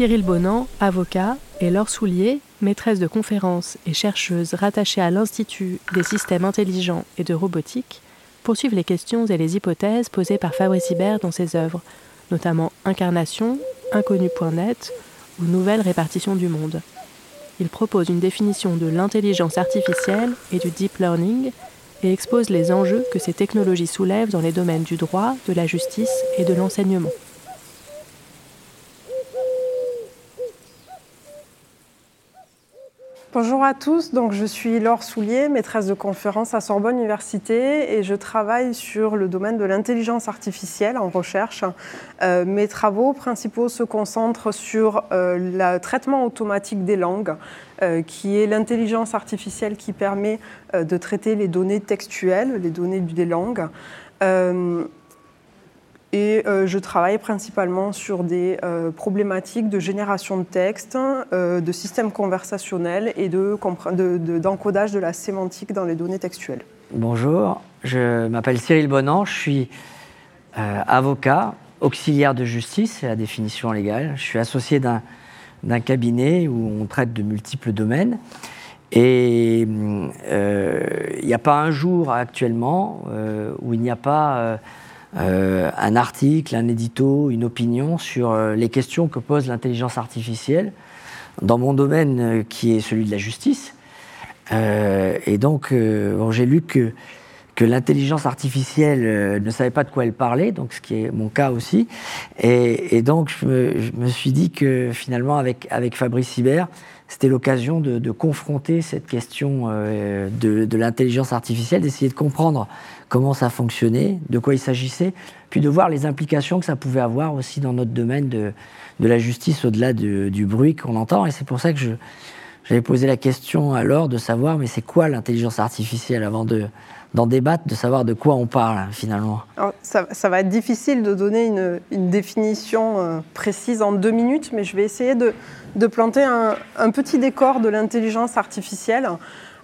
Cyril Bonan, avocat, et Laure Soulier, maîtresse de conférences et chercheuse rattachée à l'Institut des systèmes intelligents et de robotique, poursuivent les questions et les hypothèses posées par Fabrice Hibert dans ses œuvres, notamment Incarnation, Inconnu.net ou Nouvelle répartition du monde. Il propose une définition de l'intelligence artificielle et du deep learning et expose les enjeux que ces technologies soulèvent dans les domaines du droit, de la justice et de l'enseignement. Bonjour à tous, donc je suis Laure Soulier, maîtresse de conférence à Sorbonne Université et je travaille sur le domaine de l'intelligence artificielle en recherche. Euh, mes travaux principaux se concentrent sur euh, le traitement automatique des langues, euh, qui est l'intelligence artificielle qui permet de traiter les données textuelles, les données des langues. Et euh, je travaille principalement sur des euh, problématiques de génération de texte, euh, de systèmes conversationnels et d'encodage de, de, la sémantique dans les données textuelles. Bonjour, je m'appelle Cyril Bonan, je suis avocat, auxiliaire de justice, c'est la définition légale. Je suis associé d'un cabinet où on traite de multiples domaines. Et il n'y a pas un jour actuellement où il n'y a pas euh, un article, un édito, une opinion sur euh, les questions que pose l'intelligence artificielle dans mon domaine euh, qui est celui de la justice. et donc, j'ai lu que, l'intelligence artificielle ne savait pas de quoi elle parlait, donc ce qui est mon cas aussi. Et, donc, je me, suis dit que finalement, avec, Fabrice Hibert, c'était l'occasion de, confronter cette question de l'intelligence artificielle, d'essayer de comprendre comment ça fonctionnait, de quoi il s'agissait, puis de voir les implications que ça pouvait avoir aussi dans notre domaine de, de la justice au-delà du bruit qu'on entend. Et c'est pour ça que je, j'avais posé la question alors de savoir, mais c'est quoi l'intelligence artificielle avant de, d'en débattre, de savoir de quoi on parle finalement? Ça, ça, va être difficile de donner une, une, définition euh, précise en deux minutes, mais je vais essayer de, de planter un, un, petit décor de l'intelligence artificielle.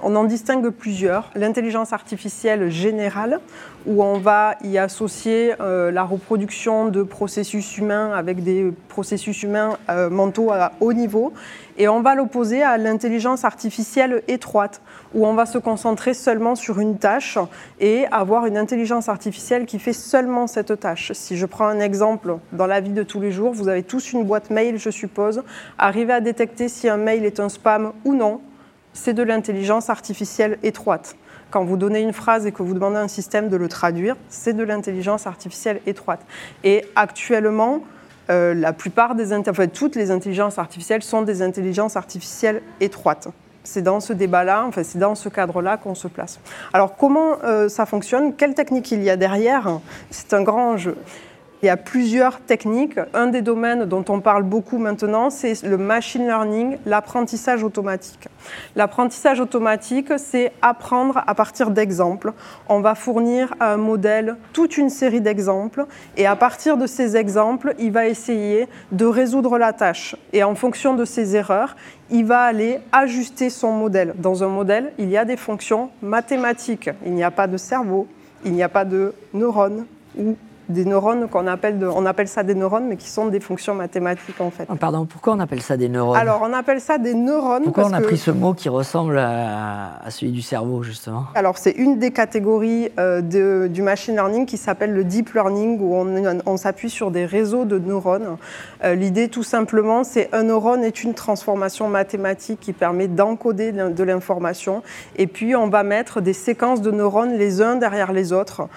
On en distingue plusieurs. L'intelligence artificielle générale, où on va y associer euh, la reproduction de processus humains avec des processus humains euh, mentaux à haut niveau. Et on va l'opposer à l'intelligence artificielle étroite, où on va se concentrer seulement sur une tâche et avoir une intelligence artificielle qui fait seulement cette tâche. Si je prends un exemple dans la vie de tous les jours, vous avez tous une boîte mail, je suppose. Arriver à détecter si un mail est un spam ou non, c'est de l'intelligence artificielle étroite. Quand vous donnez une phrase et que vous demandez à un système de le traduire, c'est de l'intelligence artificielle étroite. Et actuellement, euh, la plupart des toutes les intelligences artificielles sont des intelligences artificielles étroites. C'est dans ce débat-là, enfin, c'est dans ce cadre-là qu'on se place. Alors comment euh, ça fonctionne? Quelle technique il y a derrière? C'est un grand enjeu. Il y a plusieurs techniques. Un des domaines dont on parle beaucoup maintenant, c'est le machine learning, l'apprentissage automatique. L'apprentissage automatique, c'est apprendre à partir d'exemples. On va fournir à un modèle toute une série d'exemples et à partir de ces exemples, il va essayer de résoudre la tâche. Et en fonction de ces erreurs, il va aller ajuster son modèle. Dans un modèle, il y a des fonctions mathématiques. Il n'y a pas de cerveau, il n'y a pas de neurones ou des neurones qu'on appelle, on appelle ça des neurones, mais qui sont des fonctions mathématiques en fait. Oh, pardon, pourquoi on appelle ça des neurones? Alors on appelle ça des neurones. Pourquoi on a pris ce mot qui ressemble à, celui du cerveau justement? Alors c'est une des catégories euh, de, du machine learning qui s'appelle le deep learning, où on, on s'appuie sur des réseaux de neurones. Euh, l'idée tout simplement, c'est un neurone est une transformation mathématique qui permet d'encoder de l'information, et puis on va mettre des séquences de neurones les uns derrière les autres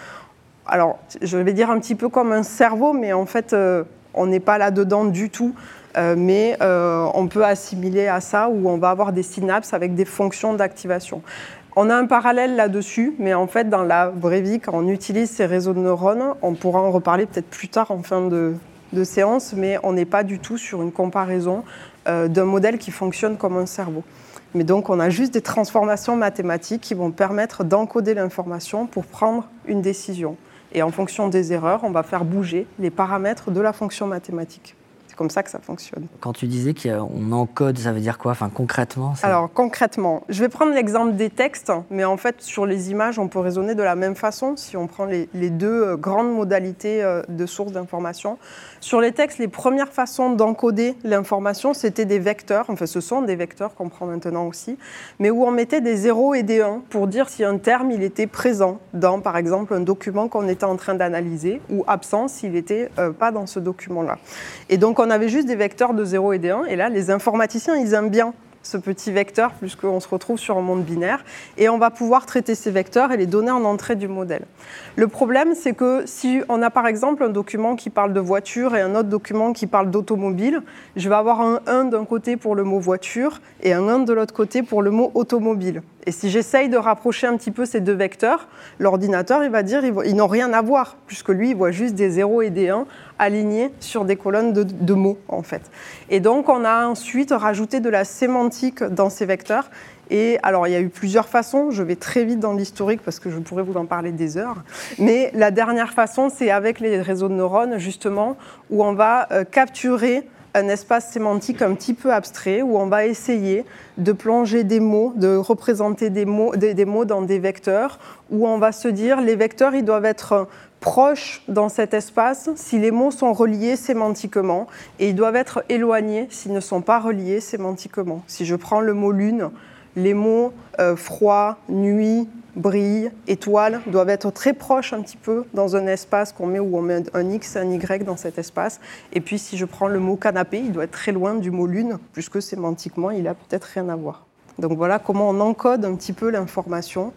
alors je vais dire un petit peu comme un cerveau, mais en fait, euh, on n'est pas là-dedans du tout. Euh, mais euh, on peut assimiler à ça où on va avoir des synapses avec des fonctions d'activation. On a un parallèle là-dessus, mais en fait, dans la vraie vie, quand on utilise ces réseaux de neurones, on pourra en reparler peut-être plus tard en fin de, séance, mais on n'est pas du tout sur une comparaison d'un modèle qui fonctionne comme un cerveau. Mais donc, on a juste des transformations mathématiques qui vont permettre d'encoder l'information pour prendre une décision. Et en fonction des erreurs, on va faire bouger les paramètres de la fonction mathématique comme ça que ça fonctionne. Quand tu disais qu'on encode, ça veut dire quoi? Enfin, concrètement Alors concrètement, je vais prendre l'exemple des textes, mais en fait sur les images, on peut raisonner de la même façon si on prend les, deux euh, grandes modalités euh, de sources d'information. Sur les textes, les premières façons d'encoder l'information, c'était des vecteurs, enfin ce sont des vecteurs qu'on prend maintenant aussi, mais où on mettait des 0 et des 1 pour dire si un terme il était présent dans par exemple un document qu'on était en train d'analyser ou absent s'il n'était euh, pas dans ce document-là. Et donc on avait juste des vecteurs de 0 et des 1. Et là, les informaticiens, ils aiment bien ce petit vecteur, puisqu'on se retrouve sur un monde binaire, et on va pouvoir traiter ces vecteurs et les donner en entrée du modèle. Le problème, c'est que si on a par exemple un document qui parle de voiture et un autre document qui parle d'automobile, je vais avoir un 1 d'un côté pour le mot voiture et un 1 de l'autre côté pour le mot automobile. Et si j'essaye de rapprocher un petit peu ces deux vecteurs, l'ordinateur, il va dire ils n'ont rien à voir, puisque lui, il voit juste des 0 et des 1 alignés sur des colonnes de, mots, en fait. Et donc, on a ensuite rajouté de la sémantique dans ces vecteurs. Et alors, il y a eu plusieurs façons. Je vais très vite dans l'historique parce que je pourrais vous en parler des heures. Mais la dernière façon, c'est avec les réseaux de neurones, justement, où on va euh, capturer un espace sémantique un petit peu abstrait où on va essayer de plonger des mots, de représenter des mots, des, mots dans des vecteurs, où on va se dire les vecteurs ils doivent être proches dans cet espace si les mots sont reliés sémantiquement et ils doivent être éloignés s'ils ne sont pas reliés sémantiquement. Si je prends le mot lune, les mots euh, froid, nuit, brille, étoile doivent être très proches un petit peu dans un espace qu'on met où on met un X un Y dans cet espace. Et puis si je prends le mot canapé, il doit être très loin du mot lune, puisque sémantiquement, il a peut-être rien à voir. Donc voilà comment on encode un petit peu l'information.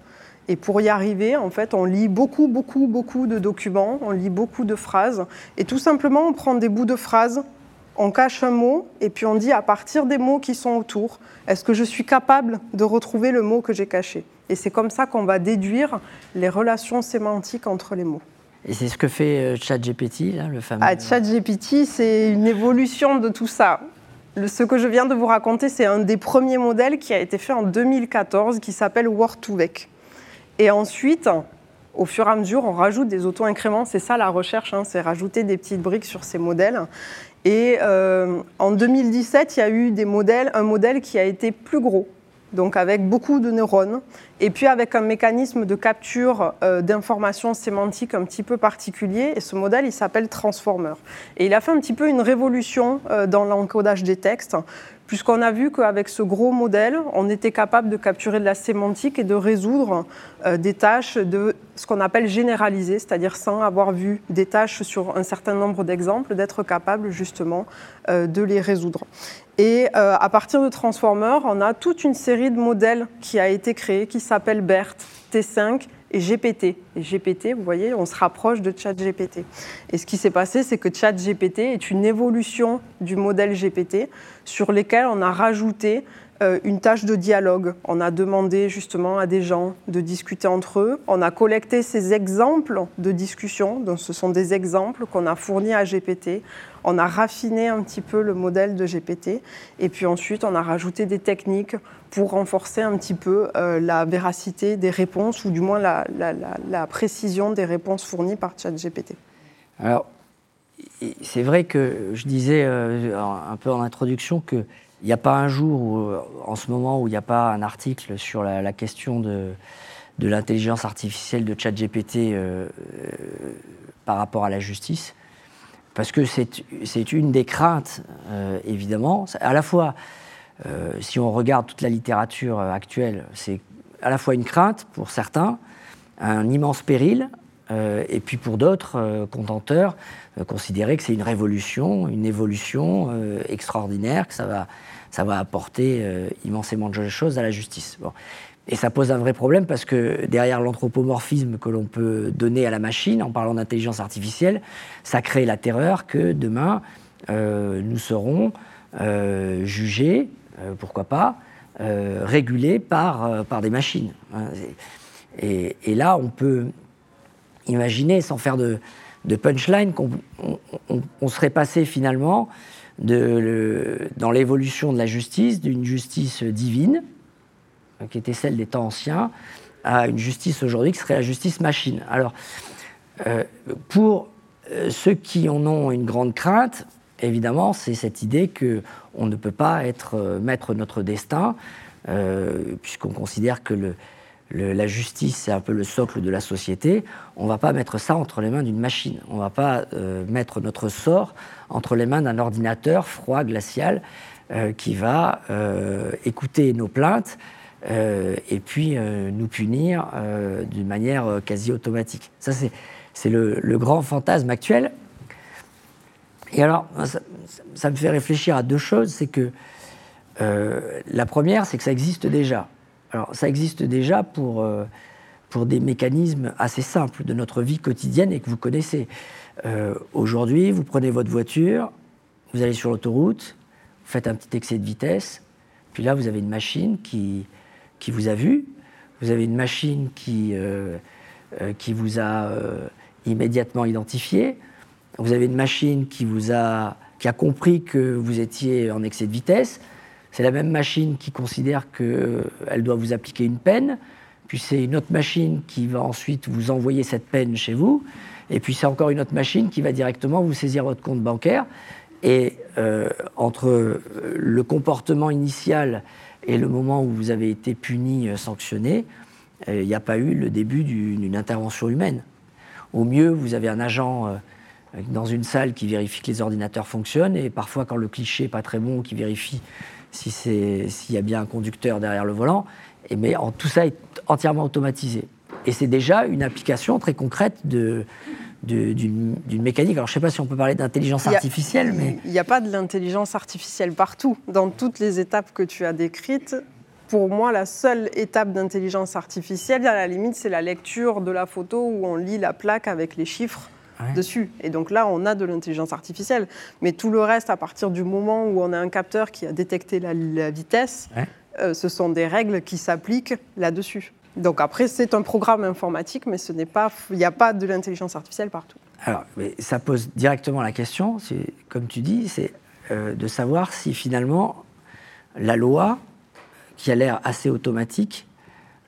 Et pour y arriver, en fait, on lit beaucoup, beaucoup, beaucoup de documents, on lit beaucoup de phrases, et tout simplement, on prend des bouts de phrases on cache un mot et puis on dit à partir des mots qui sont autour, est-ce que je suis capable de retrouver le mot que j'ai caché? Et c'est comme ça qu'on va déduire les relations sémantiques entre les mots. Et c'est ce que fait euh, ChatGPT, le fameux. Ah, ChatGPT, c'est une évolution de tout ça. ce que je viens de vous raconter, c'est un des premiers modèles qui a été fait en 2014, qui s'appelle Word2Vec. Et ensuite, au fur et à mesure, on rajoute des auto-incréments. C'est ça la recherche, hein, c'est rajouter des petites briques sur ces modèles. Et euh, en 2017, il y a eu des modèles, un modèle qui a été plus gros, donc avec beaucoup de neurones, et puis avec un mécanisme de capture euh, d'informations sémantiques un petit peu particulier. Et ce modèle, il s'appelle Transformer. Et il a fait un petit peu une révolution euh, dans l'encodage des textes, puisqu'on a vu qu'avec ce gros modèle, on était capable de capturer de la sémantique et de résoudre euh, des tâches de ce qu'on appelle généraliser, c'est-à-dire sans avoir vu des tâches sur un certain nombre d'exemples, d'être capable justement euh, de les résoudre. Et euh, à partir de Transformer, on a toute une série de modèles qui a été créée, qui s'appelle BERT, T5 et GPT. Et GPT, vous voyez, on se rapproche de ChatGPT. Et ce qui s'est passé, c'est que ChatGPT est une évolution du modèle GPT sur lequel on a rajouté une tâche de dialogue. On a demandé justement à des gens de discuter entre eux. On a collecté ces exemples de discussion. Donc, ce sont des exemples qu'on a fournis à GPT. On a raffiné un petit peu le modèle de GPT. Et puis ensuite, on a rajouté des techniques pour renforcer un petit peu euh, la véracité des réponses, ou du moins la, la précision des réponses fournies par ChatGPT. Alors, c'est vrai que je disais euh, un peu en introduction que il n'y a pas un jour, euh, en ce moment, où il n'y a pas un article sur la, question de, de l'intelligence artificielle de ChatGPT euh, euh, par rapport à la justice. Parce que c'est une des craintes, évidemment. À la fois, si on regarde toute la littérature actuelle, c'est à la fois une crainte pour certains, un immense péril, et puis pour d'autres contenteurs, considérer que c'est une révolution, une évolution extraordinaire, que ça va ça va apporter euh, immensément de choses à la justice. Et ça pose un vrai problème parce que derrière l'anthropomorphisme que l'on peut donner à la machine en parlant d'intelligence artificielle, ça crée la terreur que demain, euh, nous serons euh, jugés, pourquoi pas, régulés par, par des machines. Hein. Et, là, on peut imaginer, sans faire de, punchline, qu'on on, serait passé finalement dans l'évolution de la justice, d'une justice divine, qui était celle des temps anciens, à une justice aujourd'hui qui serait la justice machine. Alors, euh, pour euh, ceux qui en ont une grande crainte, évidemment, c'est cette idée qu'on ne peut pas être euh, maître de notre destin, puisqu'on considère que le, la justice, c'est un peu le socle de la société. On ne va pas mettre ça entre les mains d'une machine. On ne va pas mettre notre sort entre les mains d'un ordinateur froid, glacial, qui va écouter nos plaintes euh, et puis euh, nous punir euh, d'une manière quasi automatique. Ça, c'est le, grand fantasme actuel. Et alors, ça, me fait réfléchir à deux choses. C'est que la première, c'est que ça existe déjà. Alors, ça existe déjà pour, pour des mécanismes assez simples de notre vie quotidienne et que vous connaissez. Aujourd'hui, vous prenez votre voiture, vous allez sur l'autoroute, vous faites un petit excès de vitesse, puis là, vous avez une machine qui, qui vous a vu, vous avez une machine qui, euh, euh, qui vous a euh, immédiatement identifié, vous avez une machine qui, vous a, qui a compris que vous étiez en excès de vitesse, c'est la même machine qui considère qu'elle doit vous appliquer une peine, puis c'est une autre machine qui va ensuite vous envoyer cette peine chez vous, et puis c'est encore une autre machine qui va directement vous saisir votre compte bancaire. Et entre le comportement initial et le moment où vous avez été puni, euh, sanctionné, euh, il n'y a pas eu le début d'une intervention humaine. Au mieux, vous avez un agent euh, dans une salle qui vérifie que les ordinateurs fonctionnent, et parfois, quand le cliché n'est pas très bon, qui vérifie s'il y a bien un conducteur derrière le volant. Et, mais en, tout ça est entièrement automatisé. Et c'est déjà une application très concrète de, d'une mécanique. Alors, je ne sais pas si on peut parler d'intelligence artificielle, mais... Il n'y a pas de l'intelligence artificielle partout. Dans toutes les étapes que tu as décrites, pour moi, la seule étape d'intelligence artificielle, à la limite, c'est la lecture de la photo où on lit la plaque avec les chiffres dessus. Et donc là, on a de l'intelligence artificielle. Mais tout le reste, à partir du moment où on a un capteur qui a détecté la, vitesse, euh, ce sont des règles qui s'appliquent là-dessus. Donc après, c'est un programme informatique, mais ce n'est pas, il n'y a pas de l'intelligence artificielle partout. Alors, ça pose directement la question, comme tu dis, c'est euh, de savoir si finalement la loi, qui a l'air assez automatique,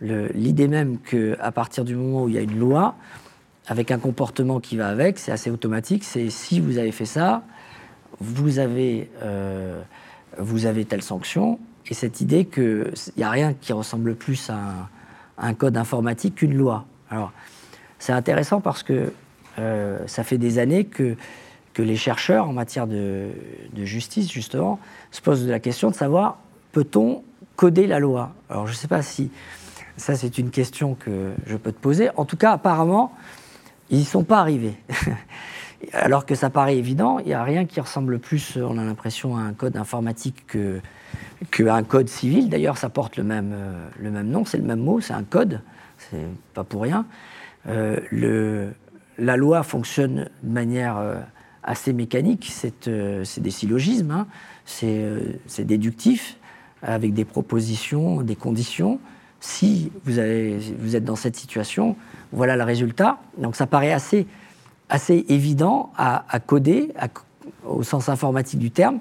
l'idée même qu'à partir du moment où il y a une loi, avec un comportement qui va avec, c'est assez automatique, c'est si vous avez fait ça, vous avez, euh, vous avez telle sanction, et cette idée qu'il n'y a rien qui ressemble plus à un code informatique qu'une loi. Alors, c'est intéressant parce que euh, ça fait des années que, que les chercheurs en matière de, justice, justement, se posent la question de savoir peut-on coder la loi? Alors, je ne sais pas si ça, c'est une question que je peux te poser. En tout cas, apparemment, ils n'y sont pas arrivés. Alors que ça paraît évident, il n'y a rien qui ressemble plus, on a l'impression, à un code informatique que, qu'un code civil. D'ailleurs, ça porte le même, euh, le même nom, c'est le même mot, c'est un code, c'est pas pour rien. Euh, la loi fonctionne de manière euh, assez mécanique, c'est des syllogismes, hein. c'est déductif, avec des propositions, des conditions. Si vous, êtes dans cette situation, voilà le résultat. Donc ça paraît assez, assez évident à, coder, au sens informatique du terme,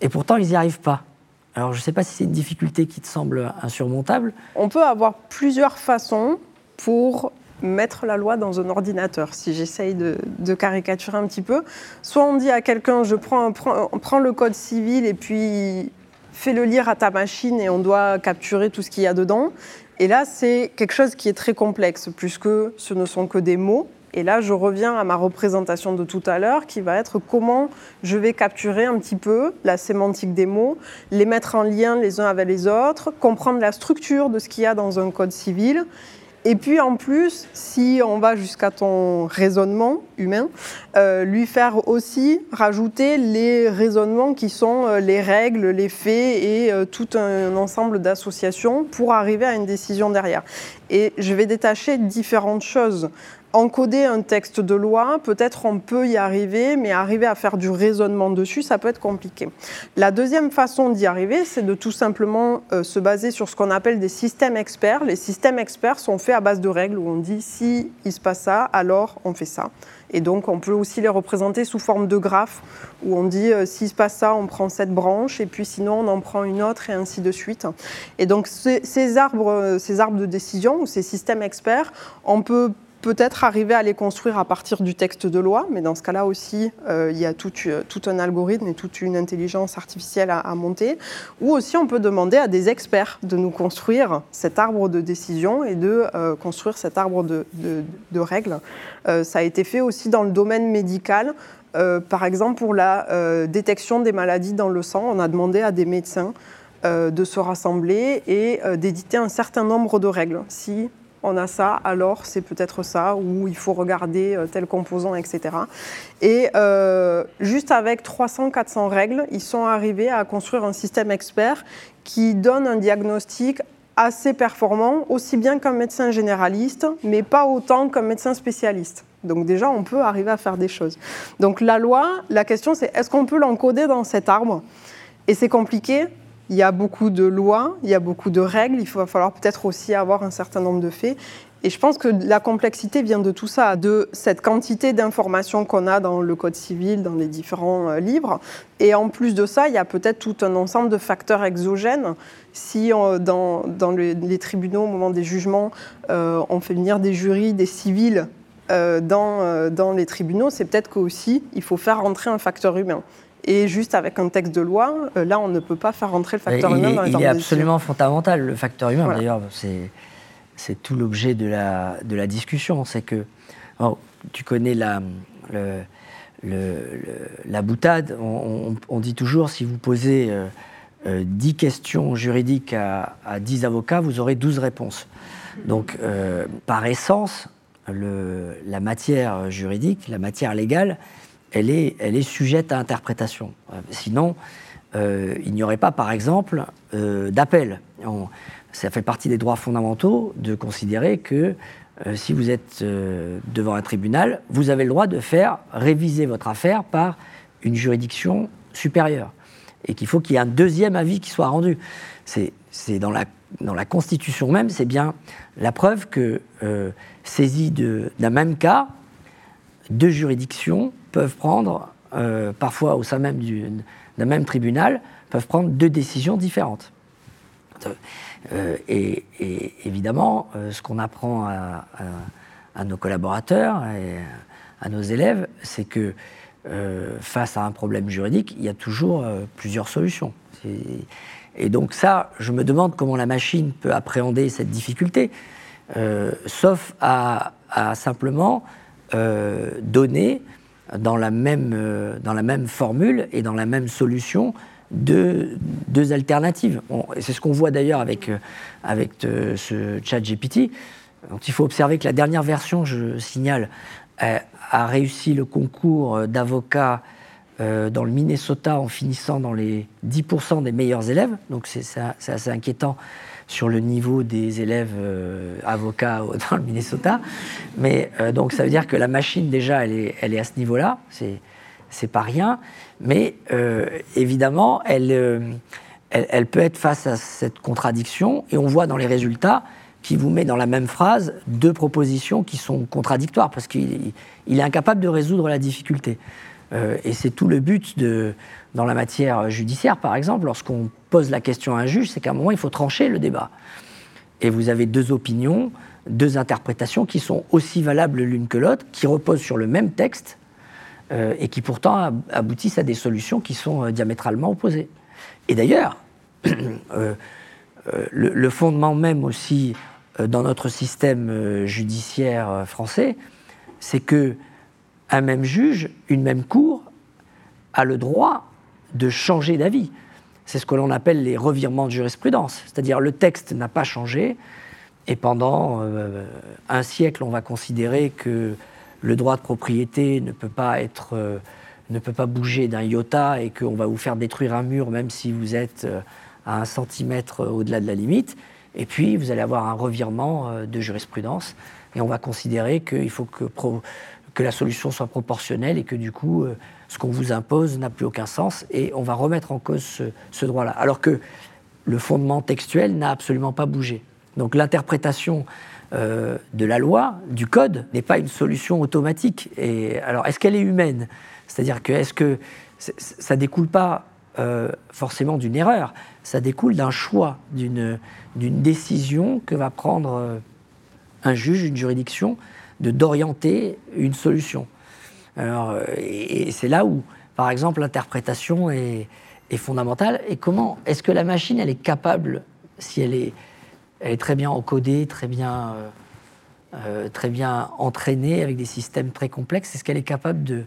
et pourtant ils n'y arrivent pas. Alors je ne sais pas si c'est une difficulté qui te semble insurmontable. On peut avoir plusieurs façons pour mettre la loi dans un ordinateur, si j'essaye de, caricaturer un petit peu. Soit on dit à quelqu'un, je prends, le code civil et puis fais-le lire à ta machine et on doit capturer tout ce qu'il y a dedans. Et là, c'est quelque chose qui est très complexe, puisque ce ne sont que des mots. Et là, je reviens à ma représentation de tout à l'heure, qui va être comment je vais capturer un petit peu la sémantique des mots, les mettre en lien les uns avec les autres, comprendre la structure de ce qu'il y a dans un code civil, et puis en plus, si on va jusqu'à ton raisonnement humain, euh, lui faire aussi rajouter les raisonnements qui sont euh, les règles, les faits et euh, tout un ensemble d'associations pour arriver à une décision derrière. Et je vais détacher différentes choses. Encoder un texte de loi, peut-être on peut y arriver, mais arriver à faire du raisonnement dessus, ça peut être compliqué. La deuxième façon d'y arriver, c'est de tout simplement euh, se baser sur ce qu'on appelle des systèmes experts. Les systèmes experts sont faits à base de règles où on dit si il se passe ça, alors on fait ça. Et donc on peut aussi les représenter sous forme de graphes où on dit euh, s'il se passe ça, on prend cette branche et puis sinon on en prend une autre et ainsi de suite. Et donc arbres, euh, ces arbres de décision ou ces systèmes experts, on peut peut-être arriver à les construire à partir du texte de loi, mais dans ce cas-là aussi, euh, il y a tout, euh, tout, un algorithme et toute une intelligence artificielle à, monter. Ou aussi, on peut demander à des experts de nous construire cet arbre de décision et de euh, construire cet arbre de, de, règles. ça a été fait aussi dans le domaine médical. par exemple, pour la détection des maladies dans le sang, on a demandé à des médecins de se rassembler et d'éditer un certain nombre de règles. Si on a ça, alors c'est peut-être ça, ou il faut regarder euh, tel composant, etc. Et euh, juste avec 300-400 règles, ils sont arrivés à construire un système expert qui donne un diagnostic assez performant, aussi bien qu'un médecin généraliste, mais pas autant qu'un médecin spécialiste. Donc déjà, on peut arriver à faire des choses. Donc la loi, la question c'est est-ce qu'on peut l'encoder dans cet arbre? Et c'est compliqué il y a beaucoup de lois, il y a beaucoup de règles, il va falloir peut-être aussi avoir un certain nombre de faits. Et je pense que la complexité vient de tout ça, de cette quantité d'informations qu'on a dans le Code civil, dans les différents euh, livres. Et en plus de ça, il y a peut-être tout un ensemble de facteurs exogènes. Si dans, les tribunaux, au moment des jugements, euh, on fait venir des jurys, des civils euh, dans, dans les tribunaux, c'est peut-être qu'aussi, il faut faire rentrer un facteur humain. Et juste avec un texte de loi, euh, là, on ne peut pas faire rentrer le facteur humain dans les Il est absolument fondamental, le facteur humain. D'ailleurs, c'est tout l'objet de la, de la discussion. C'est que tu connais la, le, la boutade. On, dit toujours si vous posez euh, 10 euh, questions juridiques à, à, 10 avocats, vous aurez 12 réponses. Donc, euh, par essence, le, la matière juridique, la matière légale, elle est, elle est sujette à interprétation. Sinon, euh, il n'y aurait pas, par exemple, euh, d'appel. Ça fait partie des droits fondamentaux de considérer que euh, si vous êtes devant un tribunal, vous avez le droit de faire réviser votre affaire par une juridiction supérieure. Et qu'il faut qu'il y ait un deuxième avis qui soit rendu. C'est dans la, dans la Constitution même, c'est bien la preuve que, saisie d'un même cas, deux juridictions peuvent prendre, euh, parfois au sein même d'un même tribunal, peuvent prendre deux décisions différentes. Euh, et, évidemment, euh, ce qu'on apprend à, nos collaborateurs et à nos élèves, c'est que face à un problème juridique, il y a toujours plusieurs solutions. Et donc ça, je me demande comment la machine peut appréhender cette difficulté, sauf à, à simplement donner dans la même, euh, dans la même formule et dans la même solution deux, deux alternatives. C'est ce qu'on voit d'ailleurs avec, euh, avec euh, ce chat GPT. Donc, il faut observer que la dernière version, je signale, a, réussi le concours d'avocat dans le Minnesota en finissant dans les 10% des meilleurs élèves. Donc c'est assez inquiétant sur le niveau des élèves euh, avocats dans le Minnesota. Mais euh, donc ça veut dire que la machine déjà elle est, à ce niveau-là, c'est c'est pas rien. Mais euh, évidemment elle, elle, peut être face à cette contradiction et on voit dans les résultats qui vous met dans la même phrase deux propositions qui sont contradictoires parce qu'il il est incapable de résoudre la difficulté. et c'est tout le but de, dans la matière judiciaire, par exemple, lorsqu'on pose la question à un juge, c'est qu'à un moment, il faut trancher le débat. Et vous avez deux opinions, deux interprétations qui sont aussi valables l'une que l'autre, qui reposent sur le même texte euh, et qui pourtant aboutissent à des solutions qui sont euh, diamétralement opposées. Et d'ailleurs, euh, le, fondement même aussi dans notre système judiciaire français, c'est que un même juge, une même cour, a le droit de changer d'avis. C'est ce que l'on appelle les revirements de jurisprudence. C'est-à-dire le texte n'a pas changé et pendant euh, un siècle, on va considérer que le droit de propriété ne peut pas être, euh, ne peut pas bouger d'un iota et qu'on va vous faire détruire un mur même si vous êtes euh, à un centimètre au-delà de la limite. Et puis, vous allez avoir un revirement de jurisprudence. Et on va considérer qu'il faut que, que, la solution soit proportionnelle et que du coup, ce qu'on vous impose n'a plus aucun sens. Et on va remettre en cause ce, droit-là. Alors que le fondement textuel n'a absolument pas bougé. Donc l'interprétation euh, de la loi, du code, n'est pas une solution automatique. Et alors, est-ce qu'elle est humaine? C'est-à-dire que est-ce que ça découle pas euh, forcément d'une erreur, ça découle d'un choix, d'une décision que va prendre euh, un juge, une juridiction, de d'orienter une solution. Alors, et, c'est là où, par exemple, l'interprétation est, fondamentale. Et comment est-ce que la machine, elle est capable, si elle est très bien encodée, très bien, euh, euh, très bien entraînée avec des systèmes très complexes. Est-ce qu'elle est capable de,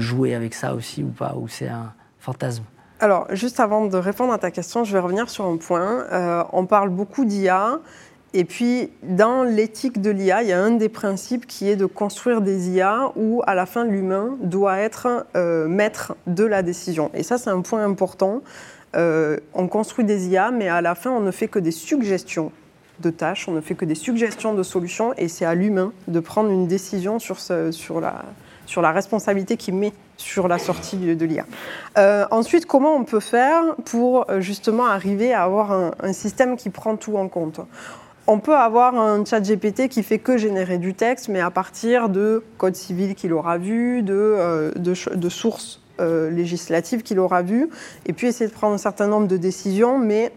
jouer avec ça aussi ou pas Ou c'est un fantasme? Alors, juste avant de répondre à ta question, je vais revenir sur un point. Euh, on parle beaucoup d'IA, et puis dans l'éthique de l'IA, il y a un des principes qui est de construire des IA où, à la fin, l'humain doit être maître de la décision. Et ça, c'est un point important. on construit des IA, mais à la fin, on ne fait que des suggestions de tâches, on ne fait que des suggestions de solutions et c'est à l'humain de prendre une décision sur, sur, la, sur la responsabilité qu'il met sur la sortie de, l'IA. Euh, ensuite, comment on peut faire pour euh, justement arriver à avoir un, système qui prend tout en compte? On peut avoir un chat GPT qui fait que générer du texte, mais à partir de code civil qu'il aura vu, de, euh, de, sources législatives qu'il aura vues, et puis essayer de prendre un certain nombre de décisions, mais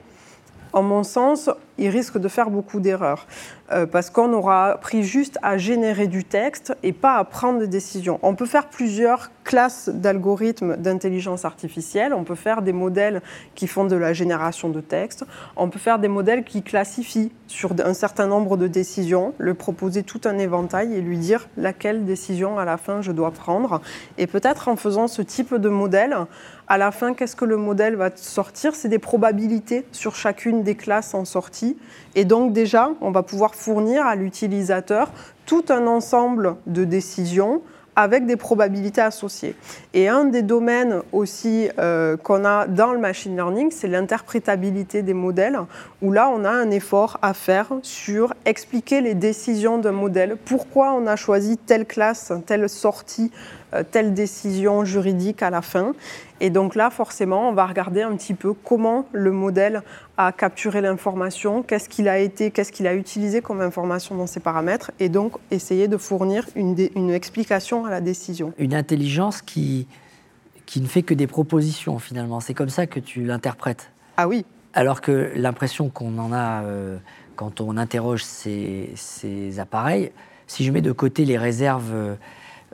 en mon sens, il risque de faire beaucoup d'erreurs. Euh, parce qu'on aura appris juste à générer du texte et pas à prendre des décisions. On peut faire plusieurs classes d'algorithmes d'intelligence artificielle. On peut faire des modèles qui font de la génération de texte. On peut faire des modèles qui classifient sur un certain nombre de décisions, le proposer tout un éventail et lui dire laquelle décision à la fin je dois prendre. Et peut-être en faisant ce type de modèle, à la fin, qu'est-ce que le modèle va sortir? C'est des probabilités sur chacune des classes en sortie. Et donc déjà, on va pouvoir fournir à l'utilisateur tout un ensemble de décisions avec des probabilités associées. Et un des domaines aussi euh, qu'on a dans le machine learning, c'est l'interprétabilité des modèles, où là, on a un effort à faire sur expliquer les décisions d'un modèle, pourquoi on a choisi telle classe, telle sortie, telle décision juridique à la fin. Et donc là, forcément, on va regarder un petit peu comment le modèle a capturé l'information, qu'est-ce qu'il a été, qu'est-ce qu'il a utilisé comme information dans ses paramètres, et donc essayer de fournir une, une explication à la décision. Une intelligence qui, qui ne fait que des propositions finalement. C'est comme ça que tu l'interprètes. Ah oui. Alors que l'impression qu'on en a euh, quand on interroge ces, ces, appareils, si je mets de côté les réserves euh,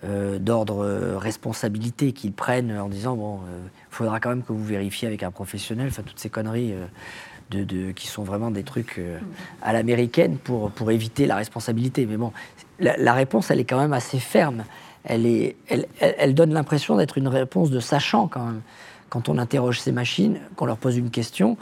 euh, d'ordre euh, responsabilité qu'ils prennent en disant bon, il euh, faudra quand même que vous vérifiez avec un professionnel, enfin toutes ces conneries de, qui sont vraiment des trucs à l'américaine pour, pour éviter la responsabilité. Mais bon, la, réponse, elle est quand même assez ferme. Elle, est, elle, donne l'impression d'être une réponse de sachant quand même. Quand on interroge ces machines, qu'on leur pose une question,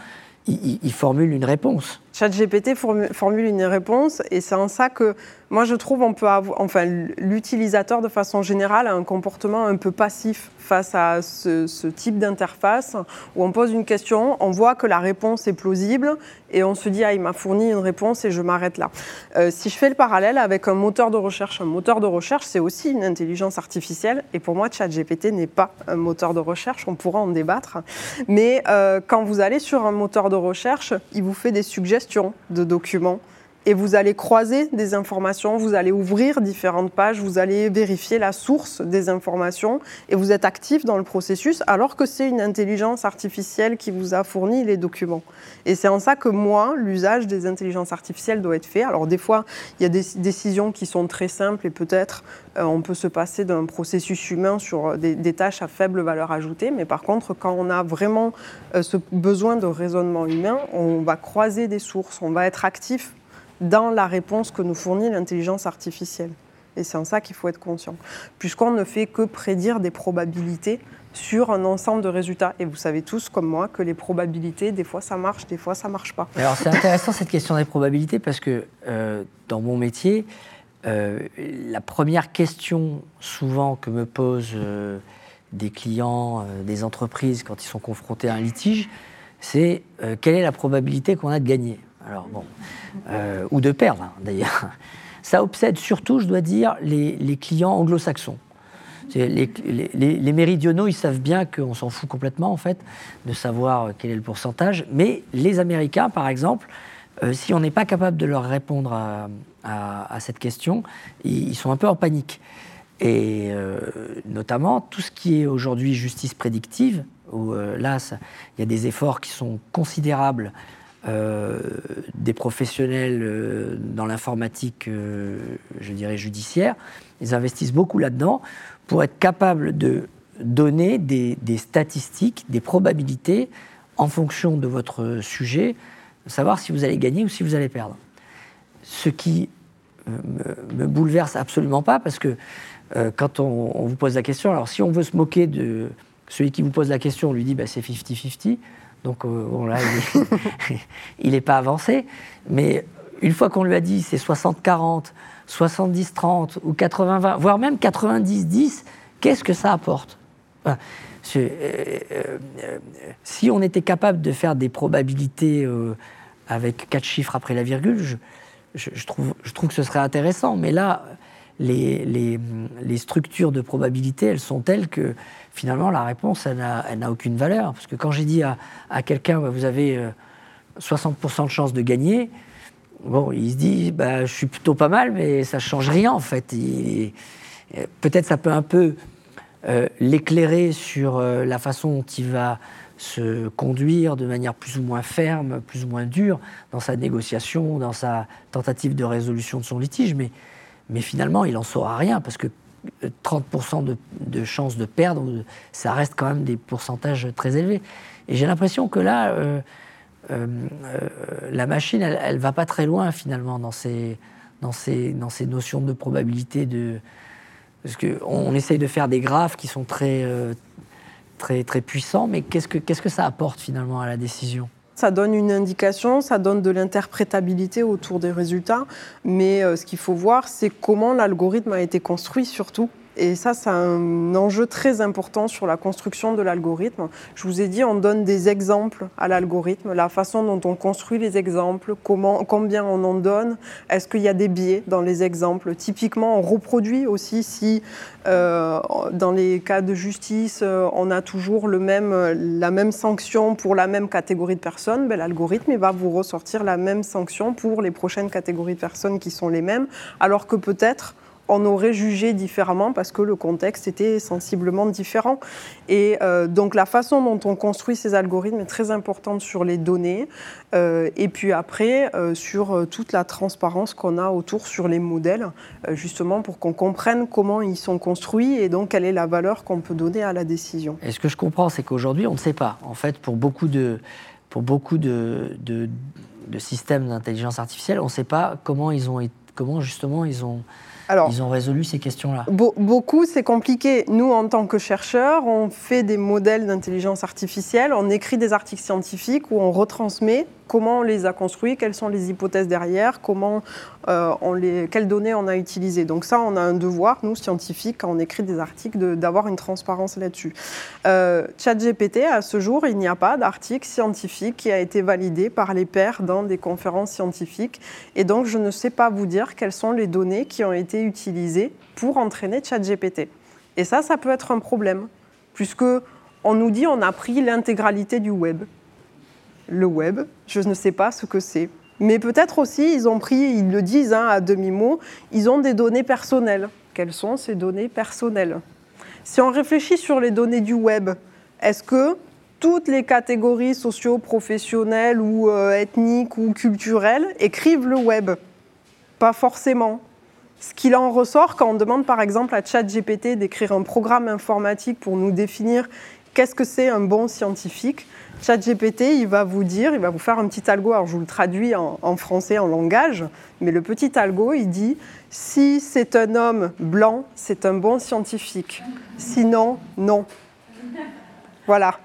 ils formulent une réponse. ChatGPT formule une réponse et c'est en ça que moi je trouve on peut avoir, enfin l'utilisateur de façon générale a un comportement un peu passif face à ce, type d'interface où on pose une question, on voit que la réponse est plausible et on se dit ah il m'a fourni une réponse et je m'arrête là. Euh, si je fais le parallèle avec un moteur de recherche, un moteur de recherche c'est aussi une intelligence artificielle et pour moi ChatGPT n'est pas un moteur de recherche, on pourra en débattre, mais euh, quand vous allez sur un moteur de recherche, il vous fait des suggestions de documents et vous allez croiser des informations, vous allez ouvrir différentes pages, vous allez vérifier la source des informations et vous êtes actif dans le processus alors que c'est une intelligence artificielle qui vous a fourni les documents. Et c'est en ça que moi, l'usage des intelligences artificielles doit être fait. Alors des fois, il y a des décisions qui sont très simples et peut-être euh, on peut se passer d'un processus humain sur des, des, tâches à faible valeur ajoutée, mais par contre, quand on a vraiment euh, ce besoin de raisonnement humain, on va croiser des sources, on va être actif dans la réponse que nous fournit l'intelligence artificielle. Et c'est en ça qu'il faut être conscient. Puisqu'on ne fait que prédire des probabilités sur un ensemble de résultats. Et vous savez tous, comme moi, que les probabilités, des fois ça marche, des fois ça marche pas. Alors c'est intéressant cette question des probabilités parce que euh, dans mon métier, euh, la première question souvent que me posent euh, des clients, des entreprises quand ils sont confrontés à un litige, c'est quelle est la probabilité qu'on a de gagner? Alors bon, euh, ou de perdre hein, d'ailleurs. Ça obsède surtout, je dois dire, les, clients anglo-saxons. Les, les, méridionaux, ils savent bien qu'on s'en fout complètement, en fait, de savoir quel est le pourcentage. Mais les Américains, par exemple, euh, si on n'est pas capable de leur répondre à, cette question, ils, sont un peu en panique. Et euh, notamment, tout ce qui est aujourd'hui justice prédictive, où là, il y a des efforts qui sont considérables euh, des professionnels euh, dans l'informatique, euh, je dirais judiciaire, ils investissent beaucoup là-dedans pour être capables de donner des, statistiques, des probabilités en fonction de votre sujet, savoir si vous allez gagner ou si vous allez perdre. Ce qui me, me bouleverse absolument pas parce que quand on, vous pose la question, alors si on veut se moquer de celui qui vous pose la question, on lui dit bah, c'est 50-50. Donc euh, bon, là, il n'est pas avancé. Mais une fois qu'on lui a dit c'est 60-40, 70-30 ou 80-20, voire même 90-10, qu'est-ce que ça apporte? Euh, euh, Si on était capable de faire des probabilités avec quatre chiffres après la virgule, je, trouve, que ce serait intéressant. Mais là, les, structures de probabilité, elles sont telles que finalement, la réponse, elle n'a aucune valeur. Parce que quand j'ai dit à, quelqu'un, bah, vous avez 60% euh, de chance de gagner, bon, il se dit, bah, je suis plutôt pas mal, mais ça ne change rien en fait. Peut-être ça peut un peu euh, l'éclairer sur euh, la façon dont il va se conduire de manière plus ou moins ferme, plus ou moins dure dans sa négociation, dans sa tentative de résolution de son litige, mais, mais finalement, il n'en saura rien, parce que 30% de, de chances de perdre, ça reste quand même des pourcentages très élevés. Et j'ai l'impression que là, euh, euh, euh, la machine, elle ne va pas très loin finalement dans ces, dans ces, dans ces notions de probabilité. De... Parce qu'on essaye de faire des graphes qui sont très, très, très puissants, mais qu'est-ce que, qu'est-ce que ça apporte finalement à la décision? Ça donne une indication, ça donne de l'interprétabilité autour des résultats, mais euh, ce qu'il faut voir, c'est comment l'algorithme a été construit surtout. Et ça, c'est un enjeu très important sur la construction de l'algorithme. Je vous ai dit, on donne des exemples à l'algorithme, la façon dont on construit les exemples, comment, combien on en donne, est-ce qu'il y a des biais dans les exemples? Typiquement, on reproduit aussi si, euh, dans les cas de justice, euh, on a toujours la même sanction pour la même catégorie de personnes, ben, l'algorithme va vous ressortir la même sanction pour les prochaines catégories de personnes qui sont les mêmes, alors que peut-être on aurait jugé différemment parce que le contexte était sensiblement différent. Et euh, donc la façon dont on construit ces algorithmes est très importante sur les données euh, et puis après euh, sur toute la transparence qu'on a autour sur les modèles, justement pour qu'on comprenne comment ils sont construits et donc quelle est la valeur qu'on peut donner à la décision. Et ce que je comprends, c'est qu'aujourd'hui, on ne sait pas. En fait, pour beaucoup de, pour beaucoup de, de, de systèmes d'intelligence artificielle, on ne sait pas comment ils ont, comment justement ils ont ils ont résolu ces questions-là Beaucoup, c'est compliqué. Nous, en tant que chercheurs, on fait des modèles d'intelligence artificielle, on écrit des articles scientifiques où on retransmet comment on les a construits, quelles sont les hypothèses derrière, comment euh, on les, quelles données on a utilisées. Donc ça, on a un devoir, nous, scientifiques, quand on écrit des articles, d'avoir une transparence là-dessus. Euh, ChatGPT, à ce jour, il n'y a pas d'article scientifique qui a été validé par les pairs dans des conférences scientifiques. Et donc, je ne sais pas vous dire quelles sont les données qui ont été utilisées pour entraîner ChatGPT. Et ça, ça peut être un problème, puisque on nous dit on a pris l'intégralité du web le web. Je ne sais pas ce que c'est. Mais peut-être aussi, ils ont pris, ils le disent hein, à demi-mot, ils ont des données personnelles. Quelles sont ces données personnelles? Si on réfléchit sur les données du web, est-ce que toutes les catégories socio-professionnelles ou euh, ethniques ou culturelles écrivent le web? Pas forcément. Ce qu'il en ressort quand on demande par exemple à ChatGPT d'écrire un programme informatique pour nous définir qu'est-ce que c'est un bon scientifique, ChatGPT, il va vous dire, il va vous faire un petit algo, alors je vous le traduis en, français, en langage, mais le petit algo, il dit, si c'est un homme blanc, c'est un bon scientifique. Sinon, non. Voilà.